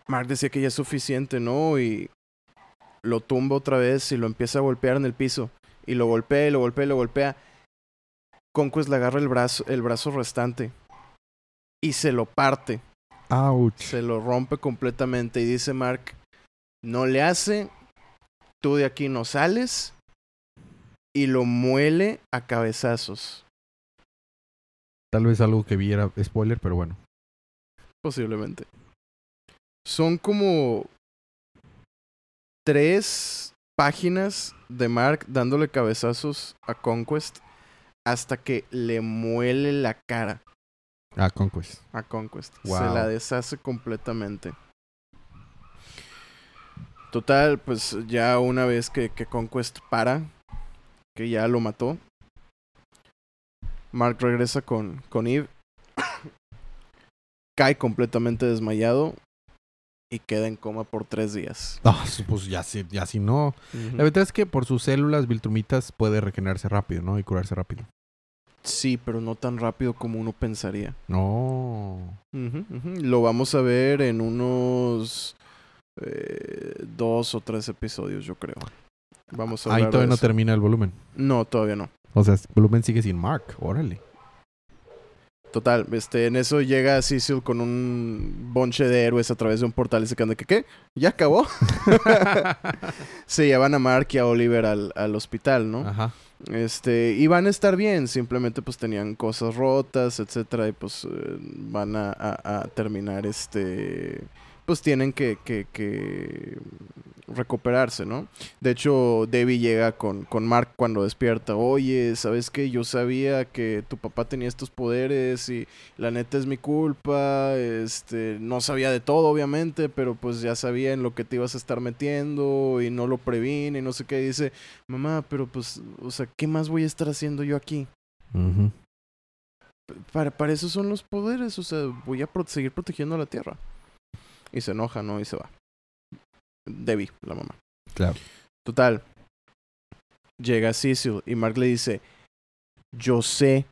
Mark decía que ya es suficiente, ¿no? Y lo tumba otra vez y lo empieza a golpear en el piso. Y lo golpea, y lo golpea, y lo golpea. Conquest le agarra el brazo, el brazo restante. Y se lo parte. Ouch. Se lo rompe completamente. Y dice Mark, no le hace. Tú de aquí no sales. Y lo muele a cabezazos. Tal vez algo que vi era spoiler, pero bueno. Posiblemente. Son como tres páginas de Mark dándole cabezazos a Conquest hasta que le muele la cara Ah, Conquest. a Conquest. Se la deshace completamente. Total, pues ya una vez que, que Conquest para, que ya lo mató, Mark regresa con, con Eve, cae completamente desmayado y queda en coma por tres días. Ah, pues ya si, ya si no. La verdad es que por sus células Viltrumitas puede regenerarse rápido, ¿no? Y curarse rápido. Sí, pero no tan rápido como uno pensaría. No. Lo vamos a ver en unos eh, dos o tres episodios, yo creo. Vamos a Ahí todavía de no eso. termina el volumen. No, todavía no. O sea, el volumen sigue sin Mark. Órale. Total, este, en eso llega Cecil con un bonche de héroes a través de un portal y se quedan de que, ¿qué? ¿Ya acabó? se llevan a Mark y a Oliver al, al hospital, ¿no? Ajá. Este, y van a estar bien, simplemente pues tenían cosas rotas, etcétera, y pues eh, van a, a- a terminar este, pues tienen que, que, que recuperarse, ¿no? De hecho, Debbie llega con, con Mark cuando despierta, oye, ¿sabes qué? Yo sabía que tu papá tenía estos poderes y la neta es mi culpa, este, no sabía de todo, obviamente, pero pues ya sabía en lo que te ibas a estar metiendo y no lo previne y no sé qué, y dice, mamá, pero pues, o sea, ¿qué más voy a estar haciendo yo aquí? Para, para eso son los poderes, o sea, voy a pro- seguir protegiendo a la Tierra. Y se enoja, ¿no? Y se va. Debbie, la mamá. Claro. Total. Llega Cecil y Mark le dice, yo sé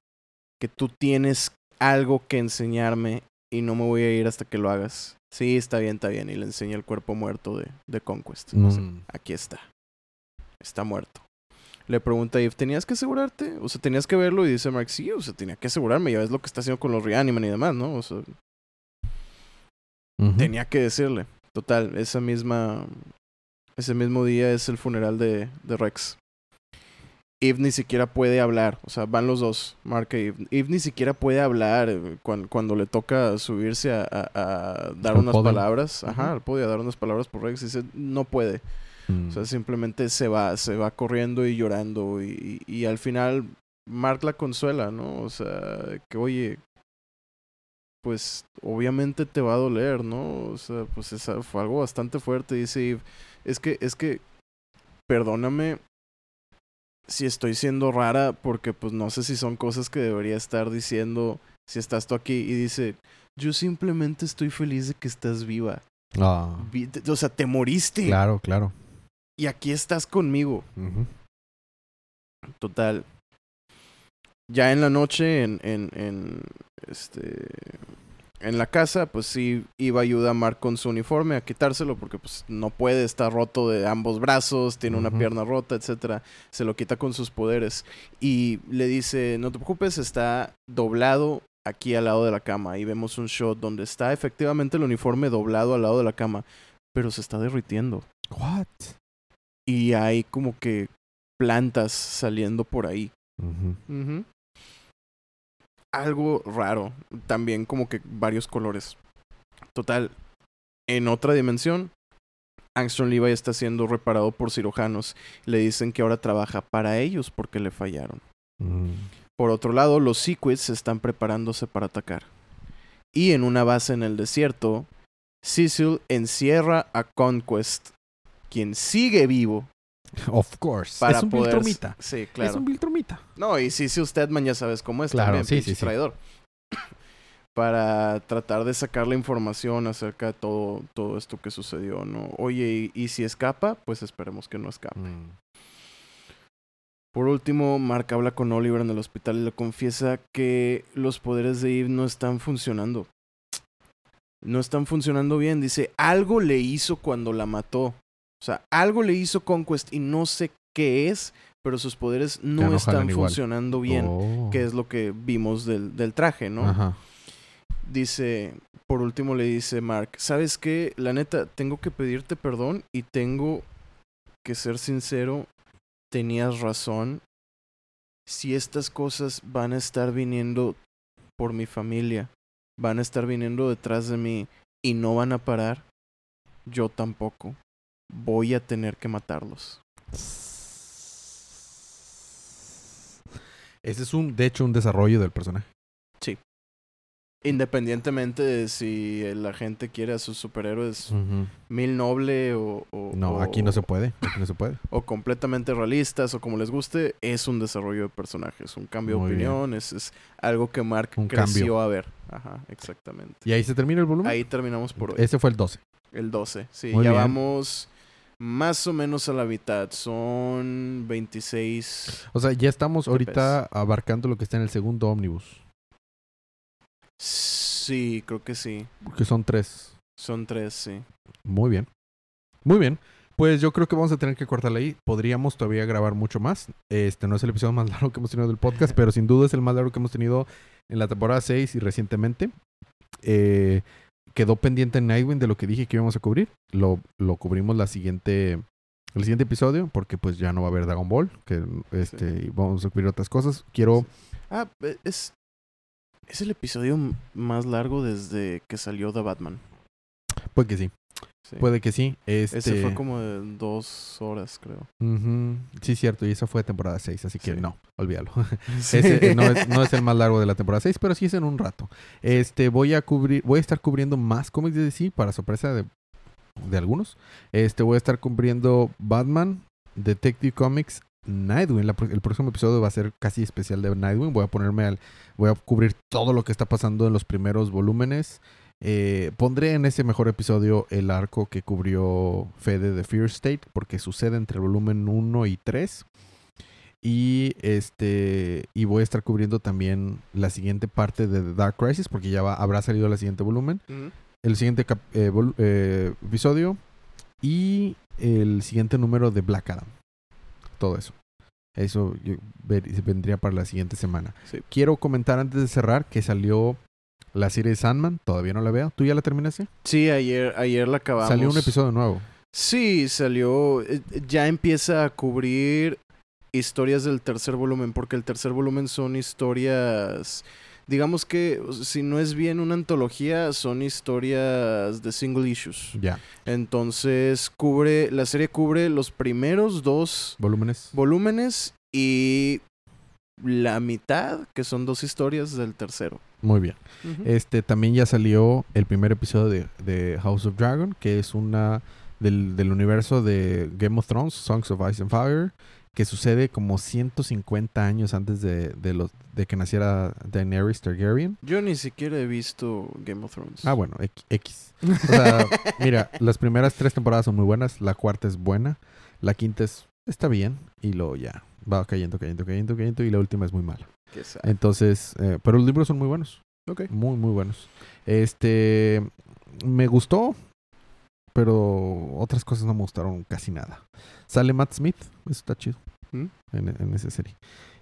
que tú tienes algo que enseñarme y no me voy a ir hasta que lo hagas. Sí, está bien, está bien. Y le enseña el cuerpo muerto de, de Conquest. O sea, Mm. aquí está. Está muerto. Le pregunta a Eve, ¿tenías que asegurarte? O sea, tenías que verlo y dice Mark, sí, o sea, tenía que asegurarme, ya ves lo que está haciendo con los Reaniman y demás, ¿no? O sea, tenía que decirle. Total, esa misma, ese mismo día es el funeral de, de Rex. Eve ni siquiera puede hablar, o sea, van los dos, Mark y Eve. Eve ni siquiera puede hablar eh, cuan- cuando, le toca subirse a, a- a dar Al unas podio. palabras. Ajá, Ujú. al podio a dar unas palabras por Rex. Dice, no puede. Mm. O sea, simplemente se va, se va corriendo y llorando y, y, y al final Mark la consuela, ¿no? O sea, que oye, pues obviamente te va a doler, ¿no? O sea, pues esa fue algo bastante fuerte. Dice Eve, es que, es que, perdóname si estoy siendo rara porque pues no sé si son cosas que debería estar diciendo si estás tú aquí y dice, yo simplemente estoy feliz de que estás viva. Ah, O sea, te moriste claro, claro. y aquí estás conmigo. Total. Ya en la noche, en, en, en, este, en la casa, pues sí iba a ayudar a Mark con su uniforme a quitárselo porque pues no puede, estar roto de ambos brazos, tiene una pierna rota, etcétera. Se lo quita con sus poderes y le dice, no te preocupes, está doblado aquí al lado de la cama. Y vemos un shot donde está efectivamente el uniforme doblado al lado de la cama, pero se está derritiendo What? y hay como que plantas saliendo por ahí. Algo raro. También como que varios colores. Total. En otra dimensión, Angstrom Levi está siendo reparado por cirujanos. Le dicen que ahora trabaja para ellos porque le fallaron. Mm. Por otro lado, los Sequids están preparándose para atacar. Y en una base en el desierto, Cecil encierra a Conquest, quien sigue vivo, Of course. Para es un poder... Viltrumita. Sí, claro. Es un Viltrumita. No, y si usted man ya sabes cómo es Claro, también, sí, sí, sí. traidor. Para tratar de sacar la información acerca de todo, todo esto que sucedió, ¿no? Oye, y, y si escapa, pues esperemos que no escape. Mm. Por último, Mark habla con Oliver en el hospital y le confiesa que los poderes de Eve no están funcionando. No están funcionando bien. Dice, algo le hizo cuando la mató. O sea, algo le hizo Conquest y no sé qué es, pero sus poderes no, están funcionando bien. Oh. Que es lo que vimos del, del traje, ¿no? Ajá. Dice, por último le dice Mark, ¿sabes qué? La neta, tengo que pedirte perdón y tengo que ser sincero, tenías razón. Si estas cosas van a estar viniendo por mi familia, van a estar viniendo detrás de mí y no van a parar, yo tampoco. Voy a tener que matarlos. Ese es un, de hecho, un desarrollo del personaje. Independientemente de si la gente quiere a sus superhéroes mil noble o, o- No, o- aquí no se puede. Aquí no se puede. o completamente realistas o como les guste, es un desarrollo de personajes, un cambio Muy de opinión, es, es algo que Mark Un creció cambio. a ver. Ajá, exactamente. Y ahí se termina el volumen. Ahí terminamos por hoy. Ese fue el 12. El 12. Sí, Muy ya bien. vamos más o menos a la mitad. Son 26. O sea, ya estamos ¿Qué ahorita abarcando lo que está en el segundo ómnibus. Sí, creo que sí. Que son tres. Son tres, sí. Muy bien. Muy bien. Pues yo creo que vamos a tener que cortarle ahí. Podríamos todavía grabar mucho más. Este no es el episodio más largo que hemos tenido del podcast, pero sin duda es el más largo que hemos tenido en la temporada 6 y recientemente. Eh, quedó pendiente en Nightwing de lo que dije que íbamos a cubrir. Lo, lo cubrimos la siguiente, el siguiente episodio, porque pues ya no va a haber Dragon Ball, que este, y vamos a cubrir otras cosas. Quiero, Ah, e- es. Es el episodio más largo desde que salió The Batman. puede que sí, Sí. puede que sí. Este, Ese fue como de dos horas, creo. Ujú, Sí, cierto, y esa fue temporada 6, así que Sí. no, olvídalo. Sí. Ese no es, no es el más largo de la temporada 6, pero sí es en un rato. Este, voy a cubrir, voy a estar cubriendo más cómics de DC para sorpresa de, de algunos. Este, voy a estar cubriendo Batman, Detective Comics, Nightwing. La el próximo episodio va a ser casi especial de Nightwing. Voy a ponerme al, voy a cubrir todo lo que está pasando en los primeros volúmenes. Eh, pondré en ese mejor episodio el arco que cubrió Fede de Fear State, porque sucede entre el volumen 1 y 3. Y este y voy a estar cubriendo también la siguiente parte de The Dark Crisis, porque ya va- habrá salido el siguiente volumen, Ujú. el siguiente cap- eh, vol- eh, episodio y el siguiente número de Black Adam. Todo eso. Eso yo ver- vendría para la siguiente semana. Sí. Quiero comentar antes de cerrar que salió la serie Sandman. Todavía no la veo. ¿Tú ya la terminaste? Sí, ayer, ayer la acabamos. Salió un episodio nuevo. Sí, salió. eh, Ya empieza a cubrir historias del tercer volumen, porque el tercer volumen son historias. Digamos que si no es bien una antología, son historias de single issues. Ya. Entonces cubre, la serie cubre los primeros dos Volúmenes. volúmenes y la mitad, que son dos historias del tercero. Muy bien. Este también ya salió el primer episodio de, de House of Dragon, que es una del, del universo de Game of Thrones, Songs of Ice and Fire, que sucede como 150 años antes de, de, los, de que naciera Daenerys Targaryen. Yo ni siquiera he visto Game of Thrones. Ah, bueno, X- X. O sea, mira, las primeras tres temporadas son muy buenas, la cuarta es buena, la quinta es, está bien, y luego ya va cayendo, cayendo, cayendo, cayendo, y la última es muy mala. Entonces, eh, pero los libros son muy buenos. Ok. Muy, muy buenos. Este, me gustó, pero otras cosas no me gustaron casi nada. Sale Matt Smith, eso está chido ¿Mm? en, en esa serie.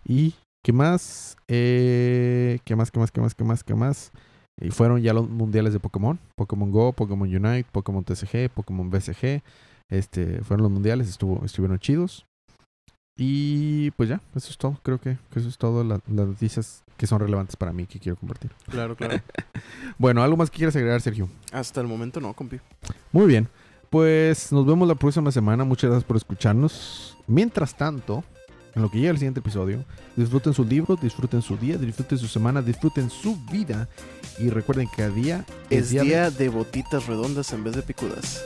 Y, ¿qué más? Eh, ¿Qué más, qué más, qué más, qué más, qué más? Y fueron ya los mundiales de Pokémon. Pokémon Go, Pokémon Unite, Pokémon TCG, Pokémon BCG. Este, fueron los mundiales, estuvo, estuvieron chidos. Y pues ya, eso es todo. Creo que, que eso es todo la- las noticias que son relevantes para mí que quiero compartir. Claro, claro. Bueno, ¿algo más que quieras agregar, Sergio? Hasta el momento no, compi. Muy bien. Pues nos vemos la próxima semana. Muchas gracias por escucharnos. Mientras tanto, en lo que llega el siguiente episodio, disfruten su libro, disfruten su día, disfruten su semana, disfruten su vida. Y recuerden que cada día Es de- día de botitas redondas en vez de picudas.